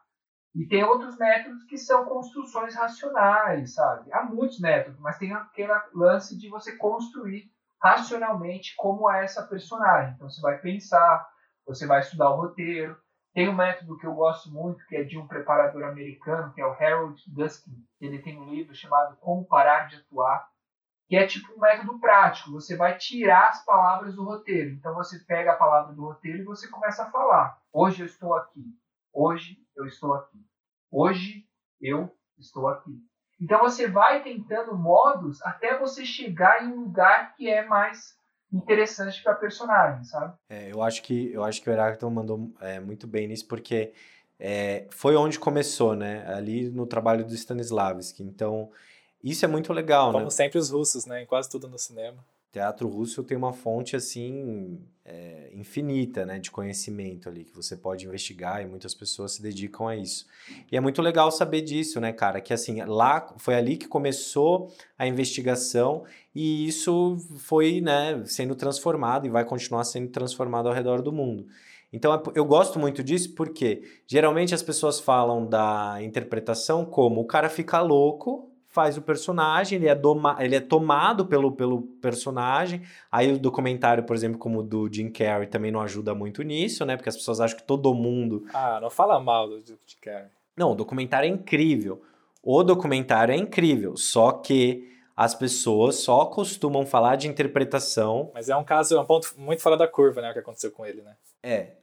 E tem outros métodos que são construções racionais, sabe? Há muitos métodos, mas tem aquele lance de você construir racionalmente como é essa personagem. Então você vai pensar, você vai estudar o roteiro, tem um método que eu gosto muito, que é de um preparador americano, que é o Harold Guskin. Ele tem um livro chamado Como Parar de Atuar, que é tipo um método prático. Você vai tirar as palavras do roteiro. Então você pega a palavra do roteiro e você começa a falar. Hoje eu estou aqui. Hoje eu estou aqui. Hoje eu estou aqui. Então você vai tentando modos até você chegar em um lugar que é mais interessante para personagem, sabe? É, eu acho que eu acho que o Heráclito mandou é, muito bem nisso porque é, foi onde começou, né? Ali no trabalho do Stanislavski. Então isso é muito legal, Como né? sempre os russos, né? Em quase tudo no cinema. Teatro russo tem uma fonte assim é, infinita né, de conhecimento ali que você pode investigar e muitas pessoas se dedicam a isso. E é muito legal saber disso né cara que assim lá foi ali que começou a investigação e isso foi né sendo transformado e vai continuar sendo transformado ao redor do mundo. Então é eu gosto muito disso porque geralmente as pessoas falam da interpretação como o cara fica louco faz o personagem, ele é, doma, ele é tomado pelo, pelo personagem. Aí o documentário, por exemplo, como o do Jim Carrey, também não ajuda muito nisso, né? Porque as pessoas acham que todo mundo. Ah, não fala mal do Jim Carrey. Não, o documentário é incrível. O documentário é incrível, só que as pessoas só costumam falar de interpretação. Mas é um caso, é um ponto muito fora da curva, né? O que aconteceu com ele, né? É.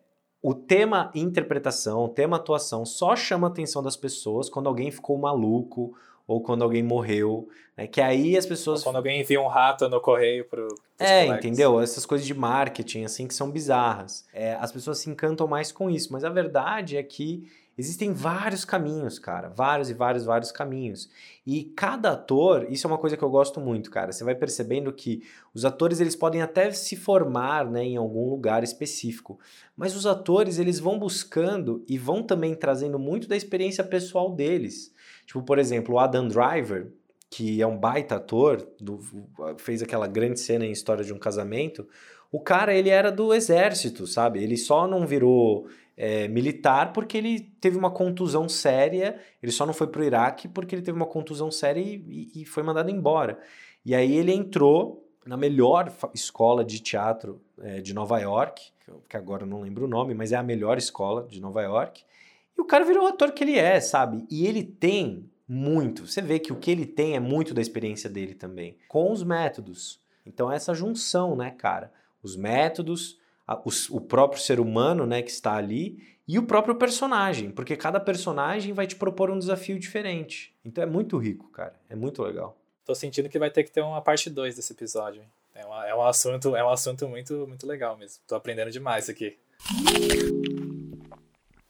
O tema interpretação, o tema atuação só chama a atenção das pessoas quando alguém ficou maluco ou quando alguém morreu, né? Que aí as pessoas. Ou quando alguém envia um rato no correio pro. É, colegas. entendeu? Essas coisas de marketing, assim, que são bizarras. É, as pessoas se encantam mais com isso, mas a verdade é que existem vários caminhos, cara. Vários e vários, vários caminhos. E cada ator, isso é uma coisa que eu gosto muito, cara. Você vai percebendo que os atores, eles podem até se formar, né, em algum lugar específico. Mas os atores, eles vão buscando e vão também trazendo muito da experiência pessoal deles. Tipo, por exemplo, o Adam Driver, que é um baita ator, do, fez aquela grande cena em História de um Casamento. O cara, ele era do exército, sabe? Ele só não virou é, militar porque ele teve uma contusão séria. Ele só não foi pro Iraque porque ele teve uma contusão séria e, e, e foi mandado embora. E aí ele entrou na melhor escola de teatro é, de Nova York, que agora eu não lembro o nome, mas é a melhor escola de Nova York. E o cara virou o ator que ele é, sabe? E ele tem muito. Você vê que o que ele tem é muito da experiência dele também, com os métodos. Então, essa junção, né, cara? Os métodos, a, os, o próprio ser humano, né, que está ali, e o próprio personagem, porque cada personagem vai te propor um desafio diferente. Então, é muito rico, cara. É muito legal. Tô sentindo que vai ter que ter uma parte 2 desse episódio. É, uma, é, um assunto, é um assunto muito, muito legal mesmo. Tô aprendendo demais aqui.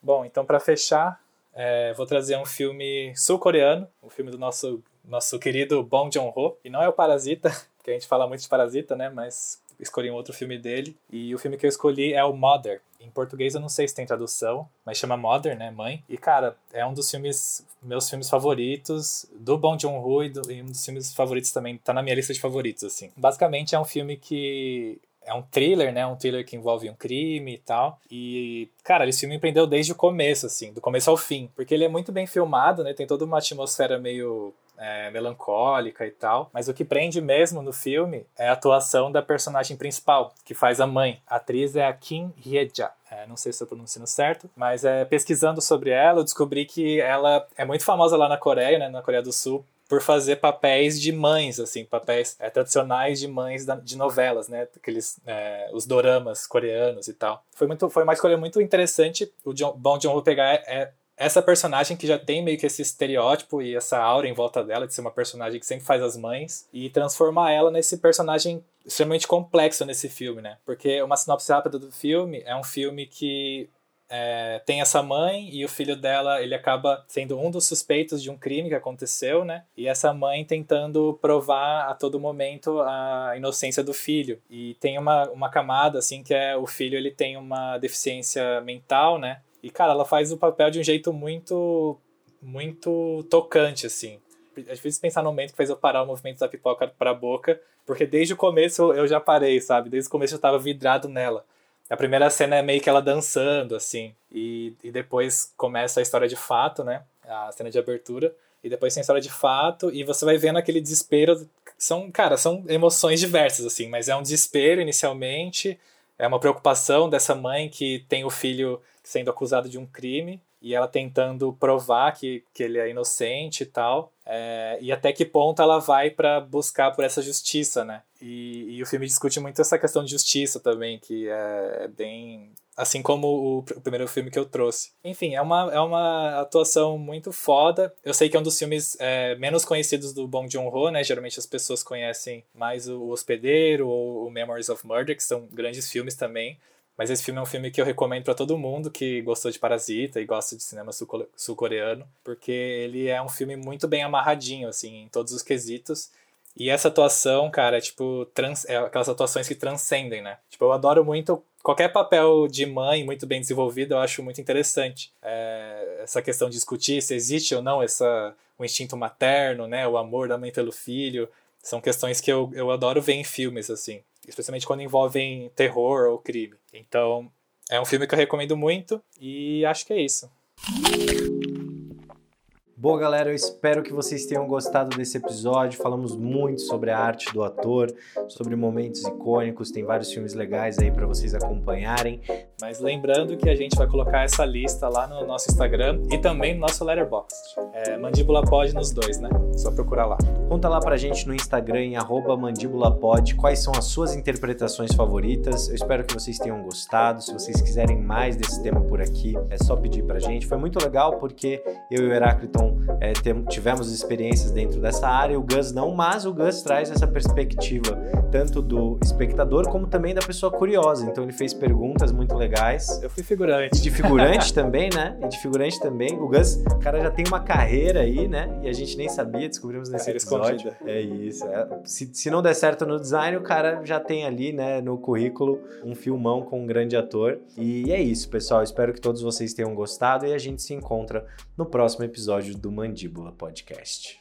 Bom, então para fechar, é, vou trazer um filme sul-coreano, um filme do nosso, nosso querido Bong Joon-ho. E não é o Parasita, porque a gente fala muito de Parasita, né? Mas escolhi um outro filme dele. E o filme que eu escolhi é o Mother. Em português eu não sei se tem tradução, mas chama Mother, né? Mãe. E, cara, é um dos filmes, meus filmes favoritos do Bong Joon-ho e, e um dos filmes favoritos também, tá na minha lista de favoritos, assim. Basicamente é um filme que é um thriller, né? Um thriller que envolve um crime e tal. E, cara, esse filme empreendeu desde o começo, assim, do começo ao fim. Porque ele é muito bem filmado, né? Tem toda uma atmosfera meio é, melancólica e tal. Mas o que prende mesmo no filme é a atuação da personagem principal, que faz a mãe. A atriz é a Kim Hye-ja. É, não sei se estou pronunciando certo, mas é, pesquisando sobre ela, eu descobri que ela é muito famosa lá na Coreia, né, na Coreia do Sul, por fazer papéis de mães, assim, papéis é, tradicionais de mães da, de novelas, né? Aqueles, é, os doramas coreanos e tal. Foi, muito, foi uma escolha muito interessante. O John, Bong Joon-ho pegar é, é, essa personagem que já tem meio que esse estereótipo e essa aura em volta dela de ser uma personagem que sempre faz as mães e transformar ela nesse personagem extremamente complexo nesse filme, né? Porque uma sinopse rápida do filme é um filme que é, tem essa mãe e o filho dela ele acaba sendo um dos suspeitos de um crime que aconteceu, né? E essa mãe tentando provar a todo momento a inocência do filho. E tem uma, uma camada assim que é o filho ele tem uma deficiência mental, né? E cara, ela faz o papel de um jeito muito muito tocante assim. É difícil pensar no momento que fez eu parar o movimento da pipoca para a boca, porque desde o começo eu já parei, sabe? Desde o começo eu estava vidrado nela. A primeira cena é meio que ela dançando, assim. E, e depois começa a história de fato, né? A cena de abertura. E depois tem a história de fato. E você vai vendo aquele desespero. São, cara, são emoções diversas, assim. Mas é um desespero inicialmente. É uma preocupação dessa mãe que tem o filho sendo acusado de um crime e ela tentando provar que, que ele é inocente e tal. É, e até que ponto ela vai para buscar por essa justiça, né? E, e, o filme discute muito essa questão de justiça também, que é, é bem. Assim como o, o, primeiro filme que eu trouxe. Enfim, é uma, é uma atuação muito foda. Eu sei que é um dos filmes é, menos conhecidos do Bong Joon-ho, né? Geralmente as pessoas conhecem mais o Hospedeiro ou o Memories of Murder, que são grandes filmes também. Mas esse filme é um filme que eu recomendo para todo mundo que gostou de Parasita e gosta de cinema sul-coreano, porque ele é um filme muito bem amarradinho, assim, em todos os quesitos. E essa atuação, cara, é tipo, trans, é aquelas atuações que transcendem, né? Tipo, eu adoro muito qualquer papel de mãe muito bem desenvolvido, eu acho muito interessante. É, essa questão de discutir se existe ou não essa, o instinto materno, né? O amor da mãe pelo filho. São questões que eu, eu adoro ver em filmes, assim especialmente quando envolvem terror ou crime. Então, é um filme que eu recomendo muito e acho que é isso. Boa, galera, eu espero que vocês tenham gostado desse episódio. Falamos muito sobre a arte do ator, sobre momentos icônicos, tem vários filmes legais aí para vocês acompanharem. Mas lembrando que a gente vai colocar essa lista lá no nosso Instagram e também no nosso Letterboxd. É, Mandíbula Pod nos dois, né? Só procurar lá. Conta lá pra gente no Instagram em mandíbulapod quais são as suas interpretações favoritas. Eu espero que vocês tenham gostado. Se vocês quiserem mais desse tema por aqui, é só pedir pra gente. Foi muito legal porque eu e o Heráclito é, tivemos experiências dentro dessa área, o Gus não, mas o Gus traz essa perspectiva tanto do espectador como também da pessoa curiosa. Então ele fez perguntas muito legais. Eu fui figurante. De figurante também, né? E de figurante também. O Gus, o cara já tem uma carreira aí, né? E a gente nem sabia, descobrimos nesse carreira episódio. Escondida. É isso. É. Se, se não der certo no design, o cara já tem ali, né, no currículo, um filmão com um grande ator. E é isso, pessoal. Espero que todos vocês tenham gostado e a gente se encontra no próximo episódio do Mandíbula Podcast.